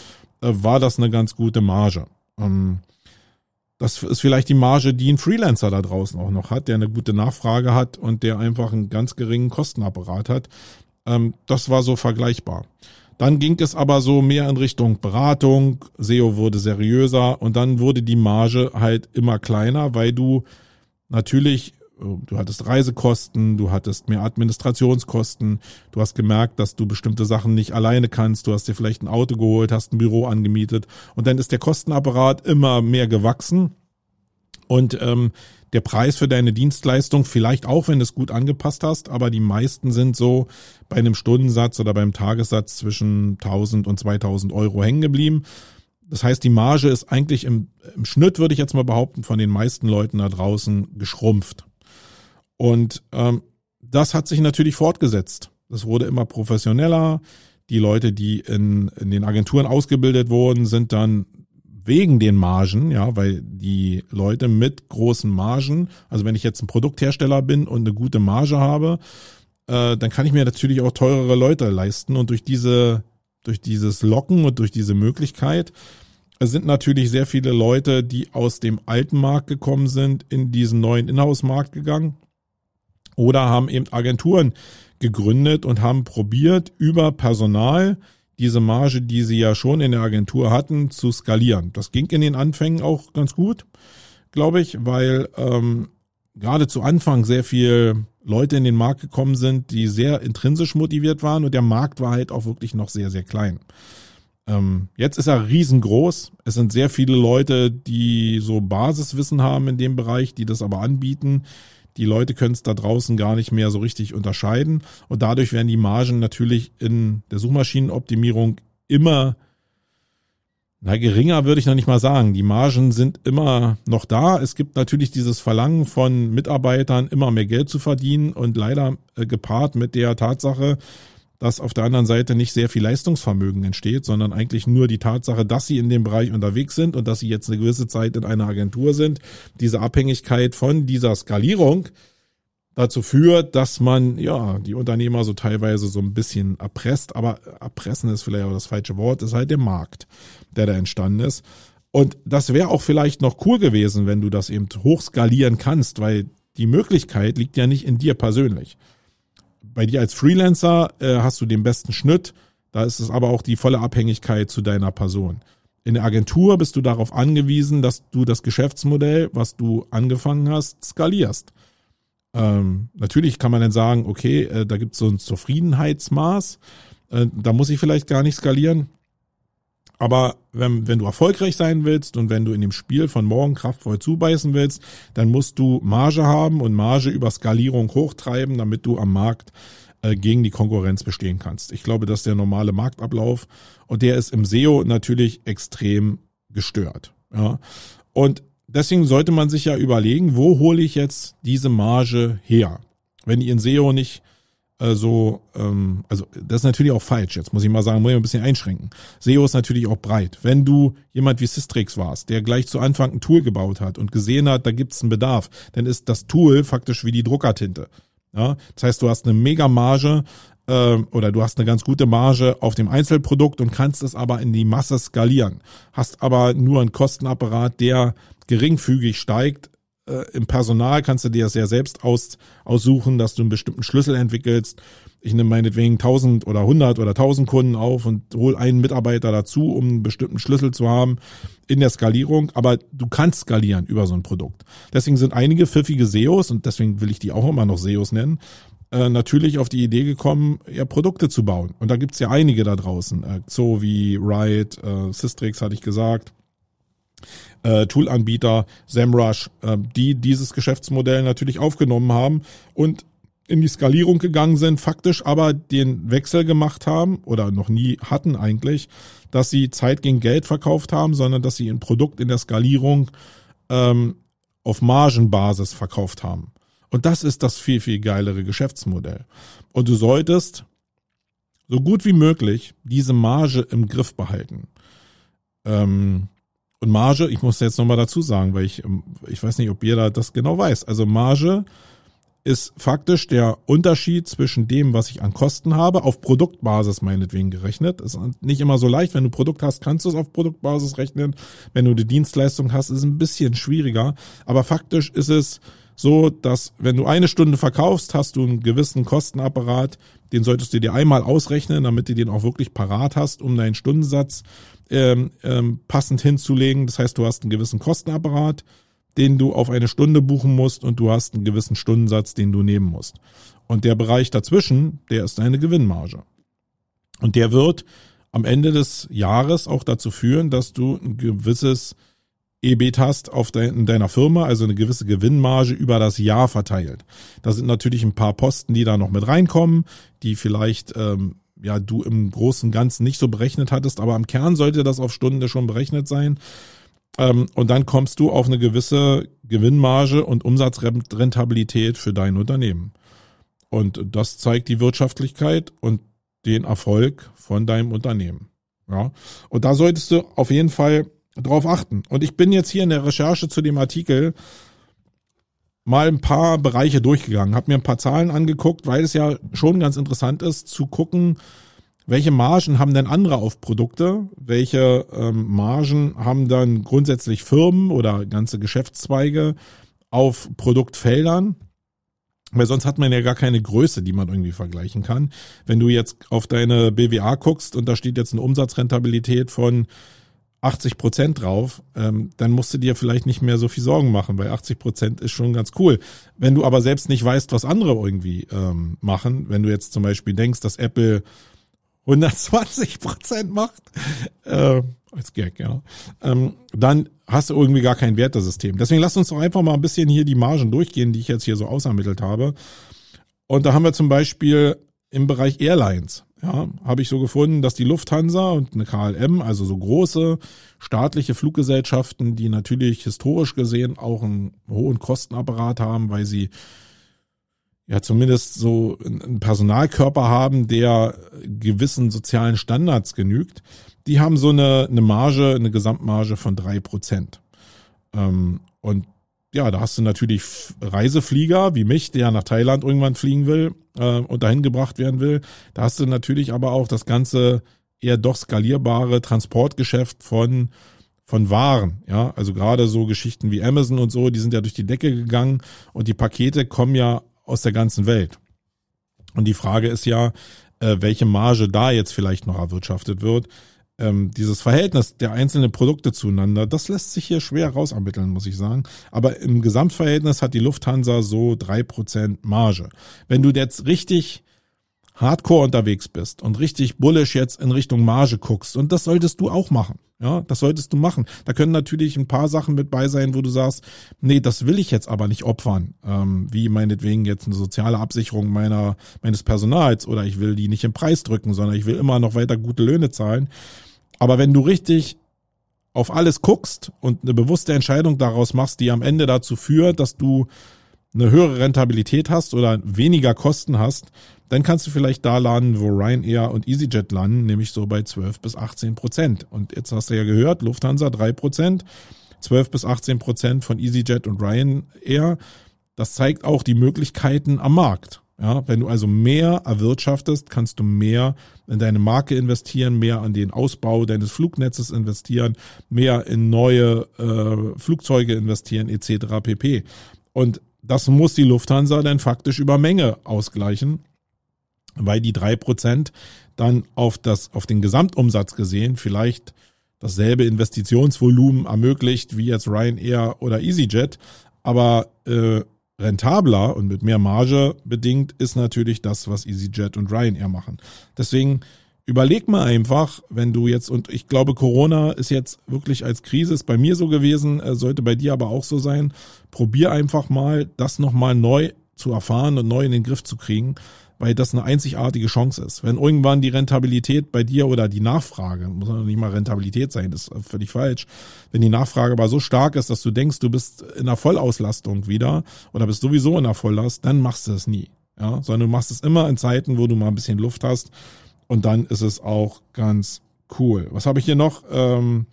äh, war das eine ganz gute Marge. Ähm, das ist vielleicht die Marge, die ein Freelancer da draußen auch noch hat, der eine gute Nachfrage hat und der einfach einen ganz geringen Kostenapparat hat. Ähm, das war so vergleichbar. Dann ging es aber so mehr in Richtung Beratung, SEO wurde seriöser und dann wurde die Marge halt immer kleiner, weil du natürlich, du hattest Reisekosten, du hattest mehr Administrationskosten, du hast gemerkt, dass du bestimmte Sachen nicht alleine kannst, du hast dir vielleicht ein Auto geholt, hast ein Büro angemietet und dann ist der Kostenapparat immer mehr gewachsen. Und ähm, der Preis für deine Dienstleistung, vielleicht auch, wenn du es gut angepasst hast, aber die meisten sind so bei einem Stundensatz oder beim Tagessatz zwischen 1000 und 2000 Euro hängen geblieben. Das heißt, die Marge ist eigentlich im, im Schnitt, würde ich jetzt mal behaupten, von den meisten Leuten da draußen geschrumpft. Und ähm, das hat sich natürlich fortgesetzt. Das wurde immer professioneller. Die Leute, die in, in den Agenturen ausgebildet wurden, sind dann wegen den Margen, ja, weil die Leute mit großen Margen, also wenn ich jetzt ein Produkthersteller bin und eine gute Marge habe, äh, dann kann ich mir natürlich auch teurere Leute leisten und durch diese, durch dieses Locken und durch diese Möglichkeit es sind natürlich sehr viele Leute, die aus dem alten Markt gekommen sind, in diesen neuen Inhouse-Markt gegangen oder haben eben Agenturen gegründet und haben probiert, über Personal diese Marge, die sie ja schon in der Agentur hatten, zu skalieren. Das ging in den Anfängen auch ganz gut, glaube ich, weil ähm, gerade zu Anfang sehr viel Leute in den Markt gekommen sind, die sehr intrinsisch motiviert waren und der Markt war halt auch wirklich noch sehr, sehr klein. Ähm, jetzt ist er riesengroß. Es sind sehr viele Leute, die so Basiswissen haben in dem Bereich, die das aber anbieten. Die Leute können es da draußen gar nicht mehr so richtig unterscheiden und dadurch werden die Margen natürlich in der Suchmaschinenoptimierung immer na, geringer würde ich noch nicht mal sagen. Die Margen sind immer noch da. Es gibt natürlich dieses Verlangen von Mitarbeitern, immer mehr Geld zu verdienen und leider äh, gepaart mit der Tatsache, dass auf der anderen Seite nicht sehr viel Leistungsvermögen entsteht, sondern eigentlich nur die Tatsache, dass sie in dem Bereich unterwegs sind und dass sie jetzt eine gewisse Zeit in einer Agentur sind. Diese Abhängigkeit von dieser Skalierung dazu führt, dass man ja die Unternehmer so teilweise so ein bisschen erpresst, aber erpressen ist vielleicht auch das falsche Wort, ist halt der Markt, der da entstanden ist. Und das wäre auch vielleicht noch cool gewesen, wenn du das eben hochskalieren kannst, weil die Möglichkeit liegt ja nicht in dir persönlich bei dir als Freelancer äh, hast du den besten Schnitt. Da ist es aber auch die volle Abhängigkeit zu deiner Person. In der Agentur bist du darauf angewiesen, dass du das Geschäftsmodell, was du angefangen hast, skalierst. Ähm, natürlich kann man dann sagen, okay, äh, da gibt es so ein Zufriedenheitsmaß. Äh, da muss ich vielleicht gar nicht skalieren. Aber wenn, wenn du erfolgreich sein willst und wenn du in dem Spiel von morgen kraftvoll zubeißen willst, dann musst du Marge haben und Marge über Skalierung hochtreiben, damit du am Markt äh, gegen die Konkurrenz bestehen kannst. Ich glaube, das ist der normale Marktablauf und der ist im SEO natürlich extrem gestört. Ja. Und deswegen sollte man sich ja überlegen, wo hole ich jetzt diese Marge her? Wenn ihr in SEO nicht so, ähm, also das ist natürlich auch falsch. Jetzt muss ich mal sagen, muss ich ein bisschen einschränken. SEO ist natürlich auch breit. Wenn du jemand wie Systrix warst, der gleich zu Anfang ein Tool gebaut hat und gesehen hat, da gibt es einen Bedarf, dann ist das Tool faktisch wie die Druckertinte. Ja, das heißt, du hast eine mega Marge äh, oder du hast eine ganz gute Marge auf dem Einzelprodukt und kannst es aber in die Masse skalieren. Hast aber nur einen Kostenapparat, der geringfügig steigt, äh, im Personal kannst du dir das ja selbst aus, aussuchen, dass du einen bestimmten Schlüssel entwickelst. Ich nehme meinetwegen 1000 oder 100 oder 1000 Kunden auf und hole einen Mitarbeiter dazu, um einen bestimmten Schlüssel zu haben in der Skalierung. Aber du kannst skalieren über so ein Produkt. Deswegen sind einige pfiffige SEOs, und deswegen will ich die auch immer noch SEOs nennen, äh, natürlich auf die Idee gekommen, ja, Produkte zu bauen. Und da gibt's ja einige da draußen. Äh, so wie Riot, Systrix hatte ich gesagt äh, Toolanbieter, SEMrush, äh, die dieses Geschäftsmodell natürlich aufgenommen haben und in die Skalierung gegangen sind, faktisch aber den Wechsel gemacht haben oder noch nie hatten eigentlich, dass sie Zeit gegen Geld verkauft haben, sondern dass sie ein Produkt in der Skalierung ähm, auf Margenbasis verkauft haben. Und das ist das viel, viel geilere Geschäftsmodell. Und du solltest so gut wie möglich diese Marge im Griff behalten. Ähm, und Marge, ich muss jetzt nochmal dazu sagen, weil ich, ähm, ich weiß nicht, ob jeder das genau weiß. Also Marge ist faktisch der Unterschied zwischen dem, was ich an Kosten habe, auf Produktbasis meinetwegen gerechnet. Ist nicht immer so leicht. Wenn du Produkt hast, kannst du es auf Produktbasis rechnen. Wenn du die Dienstleistung hast, ist es ein bisschen schwieriger. Aber faktisch ist es so, dass wenn du eine Stunde verkaufst, hast du einen gewissen Kostenapparat, den solltest du dir einmal ausrechnen, damit du den auch wirklich parat hast, um deinen Stundensatz ähm, ähm, passend hinzulegen. Das heißt, du hast einen gewissen Kostenapparat, den du auf eine Stunde buchen musst und du hast einen gewissen Stundensatz, den du nehmen musst. Und der Bereich dazwischen, der ist deine Gewinnmarge. Und der wird am Ende des Jahres auch dazu führen, dass du ein gewisses EBIT hast auf de, in deiner Firma, also eine gewisse Gewinnmarge über das Jahr verteilt. Da sind natürlich ein paar Posten, die da noch mit reinkommen, die vielleicht ähm, ja du im Großen und Ganzen nicht so berechnet hattest, aber am Kern sollte das auf Stunde schon berechnet sein. Ähm, und dann kommst du auf eine gewisse Gewinnmarge und Umsatzrentabilität für dein Unternehmen. Und das zeigt die Wirtschaftlichkeit und den Erfolg von deinem Unternehmen. Ja. Und da solltest du auf jeden Fall drauf achten. Und ich bin jetzt hier in der Recherche zu dem Artikel mal ein paar Bereiche durchgegangen, habe mir ein paar Zahlen angeguckt, weil es ja schon ganz interessant ist zu gucken, welche Margen haben denn andere auf Produkte? Welche ähm, Margen haben dann grundsätzlich Firmen oder ganze Geschäftszweige auf Produktfeldern? Weil sonst hat man ja gar keine Größe, die man irgendwie vergleichen kann. Wenn du jetzt auf deine BWA guckst und da steht jetzt eine Umsatzrentabilität von 80 Prozent drauf, ähm, dann musst du dir vielleicht nicht mehr so viel Sorgen machen, weil 80 Prozent ist schon ganz cool. Wenn du aber selbst nicht weißt, was andere irgendwie ähm, machen, wenn du jetzt zum Beispiel denkst, dass Apple 120 Prozent macht, äh, als Gag, ja, ähm, dann hast du irgendwie gar kein Wertesystem. Deswegen lass uns doch einfach mal ein bisschen hier die Margen durchgehen, die ich jetzt hier so ausermittelt habe. Und da haben wir zum Beispiel im Bereich Airlines ja, habe ich so gefunden, dass die Lufthansa und eine KLM, also so große staatliche Fluggesellschaften, die natürlich historisch gesehen auch einen hohen Kostenapparat haben, weil sie ja zumindest so einen Personalkörper haben, der gewissen sozialen Standards genügt, die haben so eine, eine Marge, eine Gesamtmarge von drei Prozent. Ähm, und ja, da hast du natürlich Reiseflieger wie mich, der nach Thailand irgendwann fliegen will äh, und dahin gebracht werden will. Da hast du natürlich aber auch das ganze eher doch skalierbare Transportgeschäft von von Waren, ja, also gerade so Geschichten wie Amazon und so, die sind ja durch die Decke gegangen und die Pakete kommen ja aus der ganzen Welt. Und die Frage ist ja, äh, welche Marge da jetzt vielleicht noch erwirtschaftet wird ähm, dieses Verhältnis der einzelnen Produkte zueinander, das lässt sich hier schwer rausermitteln, muss ich sagen. Aber im Gesamtverhältnis hat die Lufthansa so drei Prozent Marge. Wenn du jetzt richtig hardcore unterwegs bist und richtig bullish jetzt in Richtung Marge guckst, und das solltest du auch machen. Ja, das solltest du machen. Da können natürlich ein paar Sachen mit bei sein, wo du sagst, nee, das will ich jetzt aber nicht opfern, ähm, wie meinetwegen jetzt eine soziale Absicherung meiner meines Personals oder ich will die nicht im Preis drücken, sondern ich will immer noch weiter gute Löhne zahlen. Aber wenn du richtig auf alles guckst und eine bewusste Entscheidung daraus machst, die am Ende dazu führt, dass du eine höhere Rentabilität hast oder weniger Kosten hast, dann kannst du vielleicht da landen, wo Ryanair und EasyJet landen, nämlich so bei 12 bis 18 Prozent. Und jetzt hast du ja gehört, Lufthansa 3 Prozent, 12 bis 18 Prozent von EasyJet und Ryanair. Das zeigt auch die Möglichkeiten am Markt. Ja, wenn du also mehr erwirtschaftest, kannst du mehr in deine Marke investieren, mehr an den Ausbau deines Flugnetzes investieren, mehr in neue äh, Flugzeuge investieren etc. pp. Und das muss die Lufthansa dann faktisch über Menge ausgleichen, weil die drei Prozent dann auf das auf den Gesamtumsatz gesehen vielleicht dasselbe Investitionsvolumen ermöglicht wie jetzt Ryanair oder EasyJet, aber äh, rentabler und mit mehr Marge bedingt ist natürlich das, was EasyJet und Ryanair machen. Deswegen überleg mal einfach, wenn du jetzt, und ich glaube, Corona ist jetzt wirklich als Krise, ist bei mir so gewesen, äh, sollte bei dir aber auch so sein. Probier einfach mal, das nochmal neu zu erfahren und neu in den Griff zu kriegen weil das eine einzigartige Chance ist. Wenn irgendwann die Rentabilität bei dir oder die Nachfrage, muss noch nicht mal Rentabilität sein, ist völlig falsch, wenn die Nachfrage aber so stark ist, dass du denkst, du bist in einer Vollauslastung wieder oder bist sowieso in einer Volllast, dann machst du es nie. Ja, sondern du machst es immer in Zeiten, wo du mal ein bisschen Luft hast und dann ist es auch ganz cool. Was habe ich hier noch? Ähm,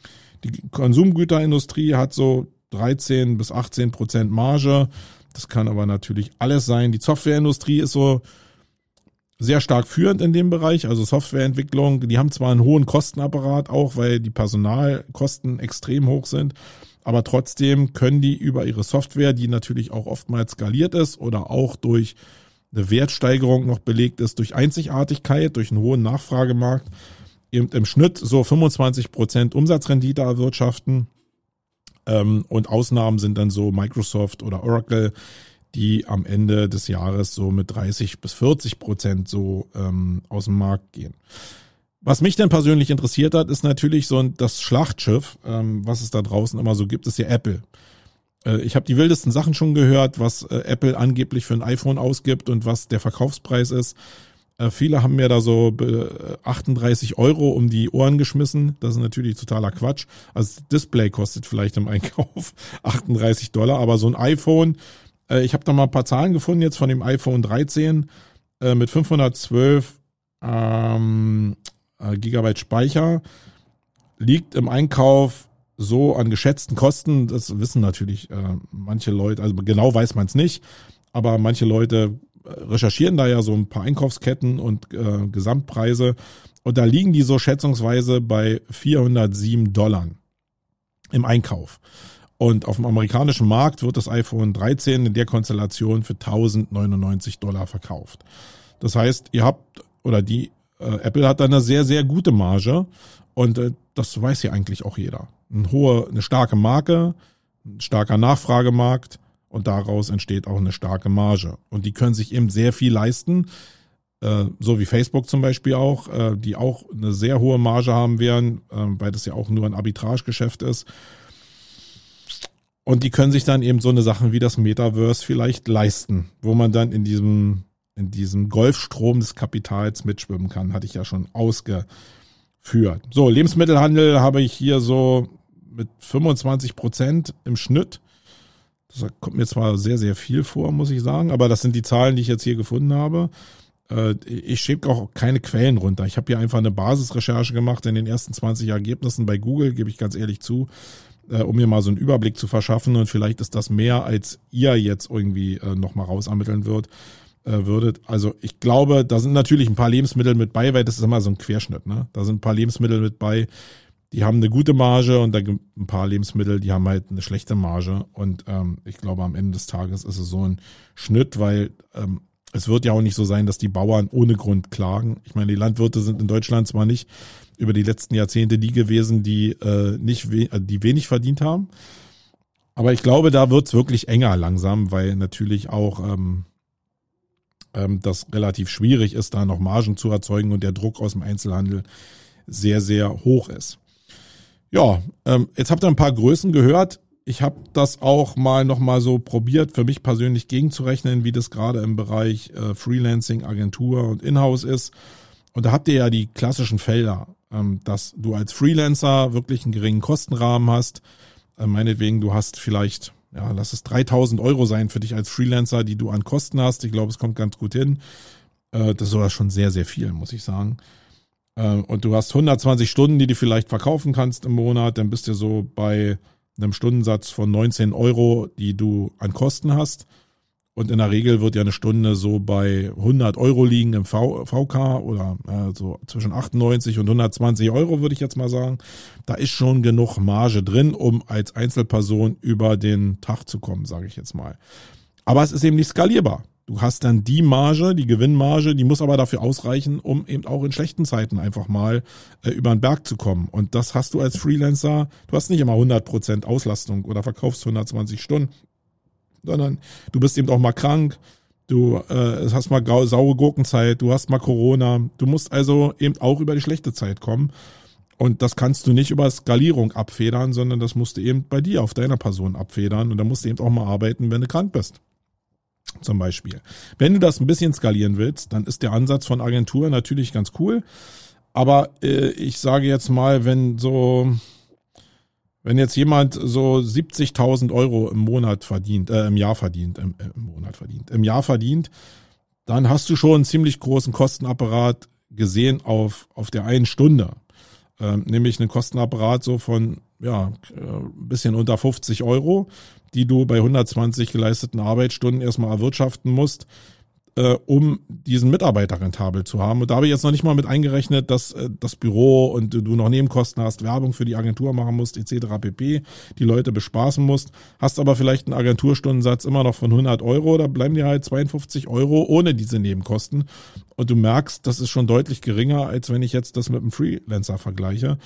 die Konsumgüterindustrie hat so 13 bis 18 Prozent Marge. Das kann aber natürlich alles sein. Die Softwareindustrie ist so sehr stark führend in dem Bereich, also Softwareentwicklung. Die haben zwar einen hohen Kostenapparat auch, weil die Personalkosten extrem hoch sind, aber trotzdem können die über ihre Software, die natürlich auch oftmals skaliert ist oder auch durch eine Wertsteigerung noch belegt ist, durch Einzigartigkeit, durch einen hohen Nachfragemarkt, eben im Schnitt so 25 Prozent Umsatzrendite erwirtschaften. Ähm, und Ausnahmen sind dann so Microsoft oder Oracle, die am Ende des Jahres so mit 30 bis 40 Prozent so ähm, aus dem Markt gehen. Was mich denn persönlich interessiert hat, ist natürlich so das Schlachtschiff, ähm, was es da draußen immer so gibt, ist ja Apple. Äh, ich habe die wildesten Sachen schon gehört, was äh, Apple angeblich für ein iPhone ausgibt und was der Verkaufspreis ist. Äh, viele haben mir da so 38 Euro um die Ohren geschmissen. Das ist natürlich totaler Quatsch. Also Display kostet vielleicht im Einkauf 38 Dollar, aber so ein iPhone äh, ich habe da mal ein paar Zahlen gefunden jetzt von dem iPhone 13 äh, mit 512 ähm, äh, Gigabyte Speicher. Liegt im Einkauf so an geschätzten Kosten, das wissen natürlich äh, manche Leute, also genau weiß man es nicht, aber manche Leute recherchieren da ja so ein paar Einkaufsketten und äh, Gesamtpreise und da liegen die so schätzungsweise bei 407 Dollar im Einkauf. Und auf dem amerikanischen Markt wird das iPhone 13 in der Konstellation für 1099 Dollar verkauft. Das heißt, ihr habt oder die äh, Apple hat da eine sehr, sehr gute Marge und äh, das weiß ja eigentlich auch jeder. Eine hohe, eine starke Marke, ein starker Nachfragemarkt und daraus entsteht auch eine starke Marge. Und die können sich eben sehr viel leisten, äh, so wie Facebook zum Beispiel auch, äh, die auch eine sehr hohe Marge haben werden, äh, weil das ja auch nur ein Arbitragegeschäft ist. Und die können sich dann eben so eine Sachen wie das Metaverse vielleicht leisten, wo man dann in diesem, in diesem Golfstrom des Kapitals mitschwimmen kann, hatte ich ja schon ausgeführt. So, Lebensmittelhandel habe ich hier so mit 25 Prozent im Schnitt. Das kommt mir zwar sehr, sehr viel vor, muss ich sagen, aber das sind die Zahlen, die ich jetzt hier gefunden habe. Äh, ich schicke auch keine Quellen runter. Ich habe hier einfach eine Basisrecherche gemacht in den ersten 20 Ergebnissen bei Google, gebe ich ganz ehrlich zu, äh, um mir mal so einen Überblick zu verschaffen. Und vielleicht ist das mehr, als ihr jetzt irgendwie äh, nochmal rausermitteln wird, würdet. Also ich glaube, da sind natürlich ein paar Lebensmittel mit bei, weil das ist immer so ein Querschnitt. Ne? Da sind ein paar Lebensmittel mit bei, die haben eine gute Marge und da gibt ein paar Lebensmittel, die haben halt eine schlechte Marge. Und ähm, ich glaube, am Ende des Tages ist es so ein Schnitt, weil ähm, es wird ja auch nicht so sein, dass die Bauern ohne Grund klagen. Ich meine, die Landwirte sind in Deutschland zwar nicht über die letzten Jahrzehnte die gewesen, die äh, nicht we äh, die wenig verdient haben, aber ich glaube, da wird's wirklich enger langsam, weil natürlich auch ähm, ähm, das relativ schwierig ist, da noch Margen zu erzeugen und der Druck aus dem Einzelhandel sehr, sehr hoch ist. Ja, ähm, jetzt habt ihr ein paar Größen gehört. Ich habe das auch mal nochmal so probiert, für mich persönlich gegenzurechnen, wie das gerade im Bereich äh, Freelancing, Agentur und Inhouse ist. Und da habt ihr ja die klassischen Felder, dass du als Freelancer wirklich einen geringen Kostenrahmen hast. Äh, meinetwegen, du hast vielleicht, ja, lass es 3000 Euro sein für dich als Freelancer, die du an Kosten hast. Ich glaube, es kommt ganz gut hin. Äh, das ist sogar schon sehr, sehr viel, muss ich sagen. Äh, und du hast 120 Stunden, die du vielleicht verkaufen kannst im Monat, dann bist du so bei einem Stundensatz von 19 Euro, die du an Kosten hast. Und in der Regel wird ja eine Stunde so bei 100 Euro liegen im v, VK oder äh, so zwischen 98 und 120 Euro, würde ich jetzt mal sagen. Da ist schon genug Marge drin, um als Einzelperson über den Tag zu kommen, sage ich jetzt mal. Aber es ist eben nicht skalierbar. Du hast dann die Marge, die Gewinnmarge, die muss aber dafür ausreichen, um eben auch in schlechten Zeiten einfach mal äh, über den Berg zu kommen. Und das hast du als Freelancer, du hast nicht immer 100% Auslastung oder verkaufst 120 Stunden, sondern du bist eben auch mal krank, du äh, hast mal saure Gurkenzeit, du hast mal Corona, du musst also eben auch über die schlechte Zeit kommen. Und das kannst du nicht über Skalierung abfedern, sondern das musst du eben bei dir auf deiner Person abfedern. Und da musst du eben auch mal arbeiten, wenn du krank bist zum Beispiel. Wenn du das ein bisschen skalieren willst, dann ist der Ansatz von Agentur natürlich ganz cool. Aber äh, ich sage jetzt mal, wenn so, wenn jetzt jemand so 70.000 Euro im Monat verdient, äh, im Jahr verdient, im, äh, im Monat verdient, im Jahr verdient, dann hast du schon einen ziemlich großen Kostenapparat gesehen auf, auf der einen Stunde. Ähm, nämlich einen Kostenapparat so von ja, ein bisschen unter 50 Euro, die du bei 120 geleisteten Arbeitsstunden erstmal erwirtschaften musst, äh, um diesen Mitarbeiter rentabel zu haben. Und da habe ich jetzt noch nicht mal mit eingerechnet, dass äh, das Büro und du noch Nebenkosten hast, Werbung für die Agentur machen musst, etc. pp, die Leute bespaßen musst, hast aber vielleicht einen Agenturstundensatz immer noch von 100 Euro, da bleiben dir halt 52 Euro ohne diese Nebenkosten. Und du merkst, das ist schon deutlich geringer, als wenn ich jetzt das mit einem Freelancer vergleiche.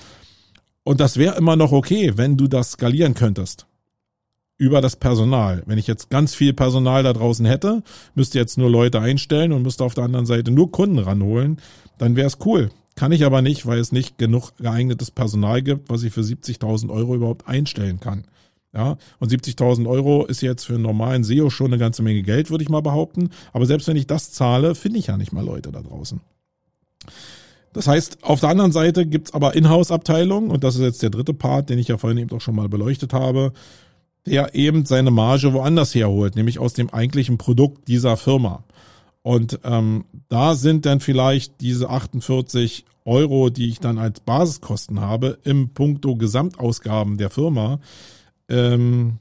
Und das wäre immer noch okay, wenn du das skalieren könntest. Über das Personal. Wenn ich jetzt ganz viel Personal da draußen hätte, müsste jetzt nur Leute einstellen und müsste auf der anderen Seite nur Kunden ranholen, dann wäre es cool. Kann ich aber nicht, weil es nicht genug geeignetes Personal gibt, was ich für 70.000 Euro überhaupt einstellen kann. Ja, und 70.000 Euro ist jetzt für einen normalen SEO schon eine ganze Menge Geld, würde ich mal behaupten. Aber selbst wenn ich das zahle, finde ich ja nicht mal Leute da draußen. Das heißt, auf der anderen Seite gibt's aber Inhouse-Abteilungen, und das ist jetzt der dritte Part, den ich ja vorhin eben auch schon mal beleuchtet habe, der eben seine Marge woanders herholt, nämlich aus dem eigentlichen Produkt dieser Firma. Und ähm, da sind dann vielleicht diese 48 Euro, die ich dann als Basiskosten habe, im Punkto Gesamtausgaben der Firma, ähm,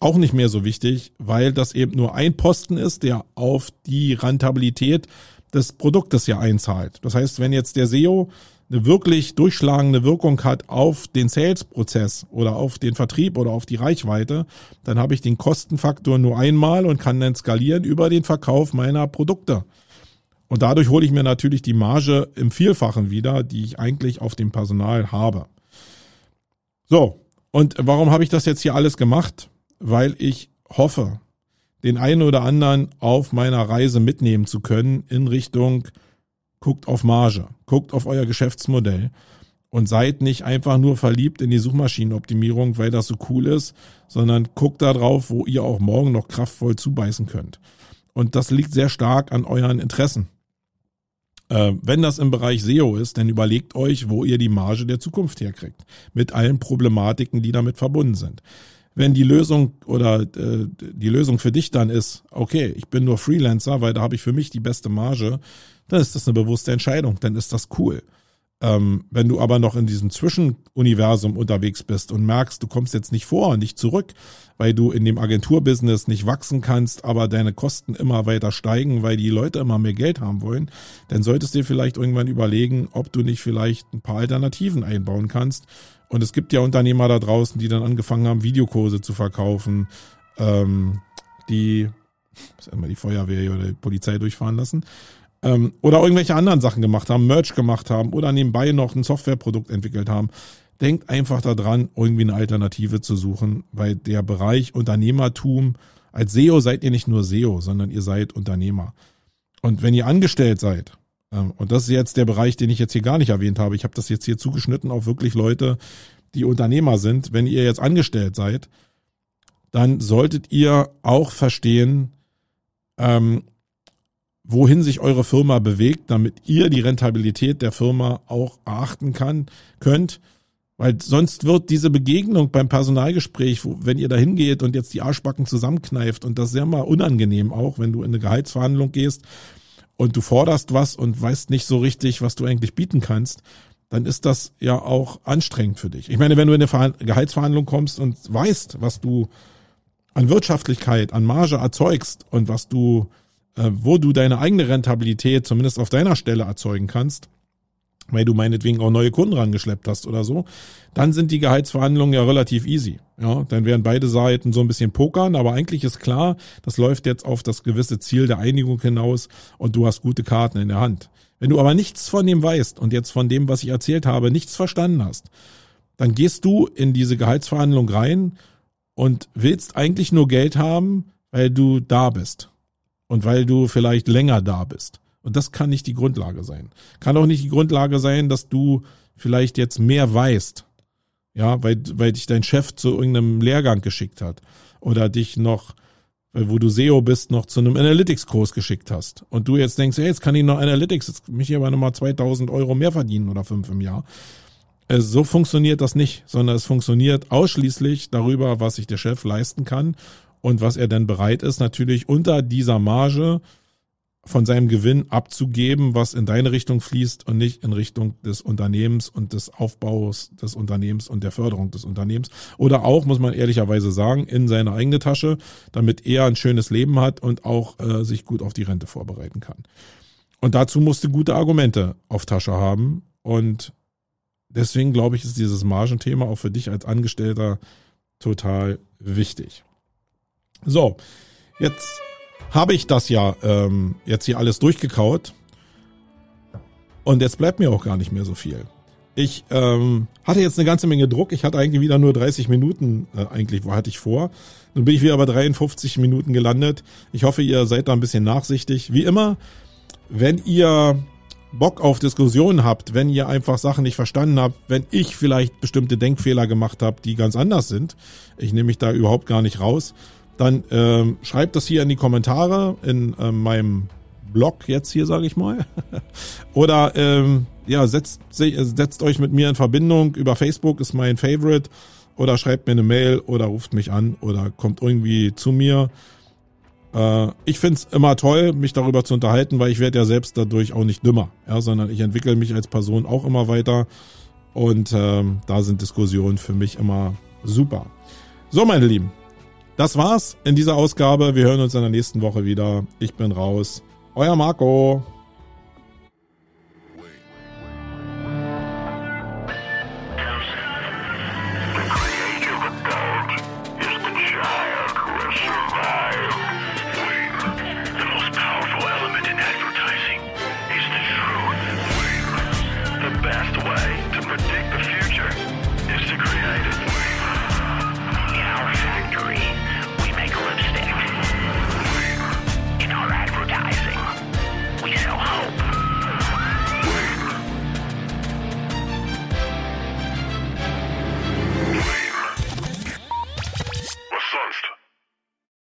auch nicht mehr so wichtig, weil das eben nur ein Posten ist, der auf die Rentabilität des Produktes ja einzahlt. Das heißt, wenn jetzt der SEO eine wirklich durchschlagende Wirkung hat auf den Sales-Prozess oder auf den Vertrieb oder auf die Reichweite, dann habe ich den Kostenfaktor nur einmal und kann dann skalieren über den Verkauf meiner Produkte. Und dadurch hole ich mir natürlich die Marge im Vielfachen wieder, die ich eigentlich auf dem Personal habe. So, und warum habe ich das jetzt hier alles gemacht? Weil ich hoffe, den einen oder anderen auf meiner Reise mitnehmen zu können in Richtung, guckt auf Marge, guckt auf euer Geschäftsmodell und seid nicht einfach nur verliebt in die Suchmaschinenoptimierung, weil das so cool ist, sondern guckt da drauf, wo ihr auch morgen noch kraftvoll zubeißen könnt. Und das liegt sehr stark an euren Interessen. Äh, wenn das im Bereich SEO ist, dann überlegt euch, wo ihr die Marge der Zukunft herkriegt. Mit allen Problematiken, die damit verbunden sind. Wenn die Lösung oder äh, die Lösung für dich dann ist, okay, ich bin nur Freelancer, weil da habe ich für mich die beste Marge, dann ist das eine bewusste Entscheidung, dann ist das cool. Ähm, wenn du aber noch in diesem Zwischenuniversum unterwegs bist und merkst, du kommst jetzt nicht vor nicht zurück, weil du in dem Agenturbusiness nicht wachsen kannst, aber deine Kosten immer weiter steigen, weil die Leute immer mehr Geld haben wollen, dann solltest du dir vielleicht irgendwann überlegen, ob du nicht vielleicht ein paar Alternativen einbauen kannst. Und es gibt ja Unternehmer da draußen, die dann angefangen haben, Videokurse zu verkaufen, ähm, die immer die Feuerwehr oder die Polizei durchfahren lassen ähm, oder irgendwelche anderen Sachen gemacht haben, Merch gemacht haben oder nebenbei noch ein Softwareprodukt entwickelt haben. Denkt einfach daran, irgendwie eine Alternative zu suchen, weil der Bereich Unternehmertum, als SEO seid ihr nicht nur SEO, sondern ihr seid Unternehmer. Und wenn ihr angestellt seid, ähm, und das ist jetzt der Bereich, den ich jetzt hier gar nicht erwähnt habe, ich habe das jetzt hier zugeschnitten auf wirklich Leute, die Unternehmer sind, wenn ihr jetzt angestellt seid, dann solltet ihr auch verstehen, ähm, wohin sich eure Firma bewegt, damit ihr die Rentabilität der Firma auch erachten kann, könnt. Weil sonst wird diese Begegnung beim Personalgespräch, wo, wenn ihr da hingeht und jetzt die Arschbacken zusammenkneift und das sehr mal unangenehm auch, wenn du in eine Gehaltsverhandlung gehst und du forderst was und weißt nicht so richtig, was du eigentlich bieten kannst, dann ist das ja auch anstrengend für dich. Ich meine, wenn du in eine Gehaltsverhandlung kommst und weißt, was du an Wirtschaftlichkeit, an Marge erzeugst und was du wo du deine eigene Rentabilität zumindest auf deiner Stelle erzeugen kannst, weil du meinetwegen auch neue Kunden rangeschleppt hast oder so, dann sind die Gehaltsverhandlungen ja relativ easy. Ja, dann werden beide Seiten so ein bisschen pokern, aber eigentlich ist klar, das läuft jetzt auf das gewisse Ziel der Einigung hinaus und du hast gute Karten in der Hand. Wenn du aber nichts von dem weißt und jetzt von dem, was ich erzählt habe, nichts verstanden hast, dann gehst du in diese Gehaltsverhandlung rein und willst eigentlich nur Geld haben, weil du da bist und weil du vielleicht länger da bist. Und das kann nicht die Grundlage sein. Kann auch nicht die Grundlage sein, dass du vielleicht jetzt mehr weißt. Ja, weil, weil dich dein Chef zu irgendeinem Lehrgang geschickt hat. Oder dich noch, weil wo du SEO bist, noch zu einem Analytics-Kurs geschickt hast. Und du jetzt denkst, hey, jetzt kann ich noch Analytics, jetzt mich aber nochmal 2000 Euro mehr verdienen oder fünf im Jahr. Äh, so funktioniert das nicht, sondern es funktioniert ausschließlich darüber, was sich der Chef leisten kann und was er dann bereit ist, natürlich unter dieser Marge von seinem Gewinn abzugeben, was in deine Richtung fließt und nicht in Richtung des Unternehmens und des Aufbaus des Unternehmens und der Förderung des Unternehmens. Oder auch, muss man ehrlicherweise sagen, in seine eigene Tasche, damit er ein schönes Leben hat und auch äh, sich gut auf die Rente vorbereiten kann. Und dazu musst du gute Argumente auf Tasche haben. Und deswegen glaube ich, ist dieses Margenthema auch für dich als Angestellter total wichtig. So, jetzt habe ich das ja ähm, jetzt hier alles durchgekaut. Und jetzt bleibt mir auch gar nicht mehr so viel. Ich ähm, hatte jetzt eine ganze Menge Druck. Ich hatte eigentlich wieder nur 30 Minuten, äh, eigentlich hatte ich vor. Nun bin ich wieder bei 53 Minuten gelandet. Ich hoffe, ihr seid da ein bisschen nachsichtig. Wie immer, wenn ihr Bock auf Diskussionen habt, wenn ihr einfach Sachen nicht verstanden habt, wenn ich vielleicht bestimmte Denkfehler gemacht habe, die ganz anders sind, ich nehme mich da überhaupt gar nicht raus, dann ähm, schreibt das hier in die Kommentare in ähm, meinem Blog jetzt hier, sage ich mal. oder ähm, ja, setzt, setzt euch mit mir in Verbindung. Über Facebook ist mein Favorite. Oder schreibt mir eine Mail oder ruft mich an oder kommt irgendwie zu mir. Äh, ich find's immer toll, mich darüber zu unterhalten, weil ich werde ja selbst dadurch auch nicht dümmer, ja, sondern ich entwickle mich als Person auch immer weiter. Und ähm, da sind Diskussionen für mich immer super. So, meine Lieben, Das war's in dieser Ausgabe. Wir hören uns in der nächsten Woche wieder. Ich bin raus. Euer Marco.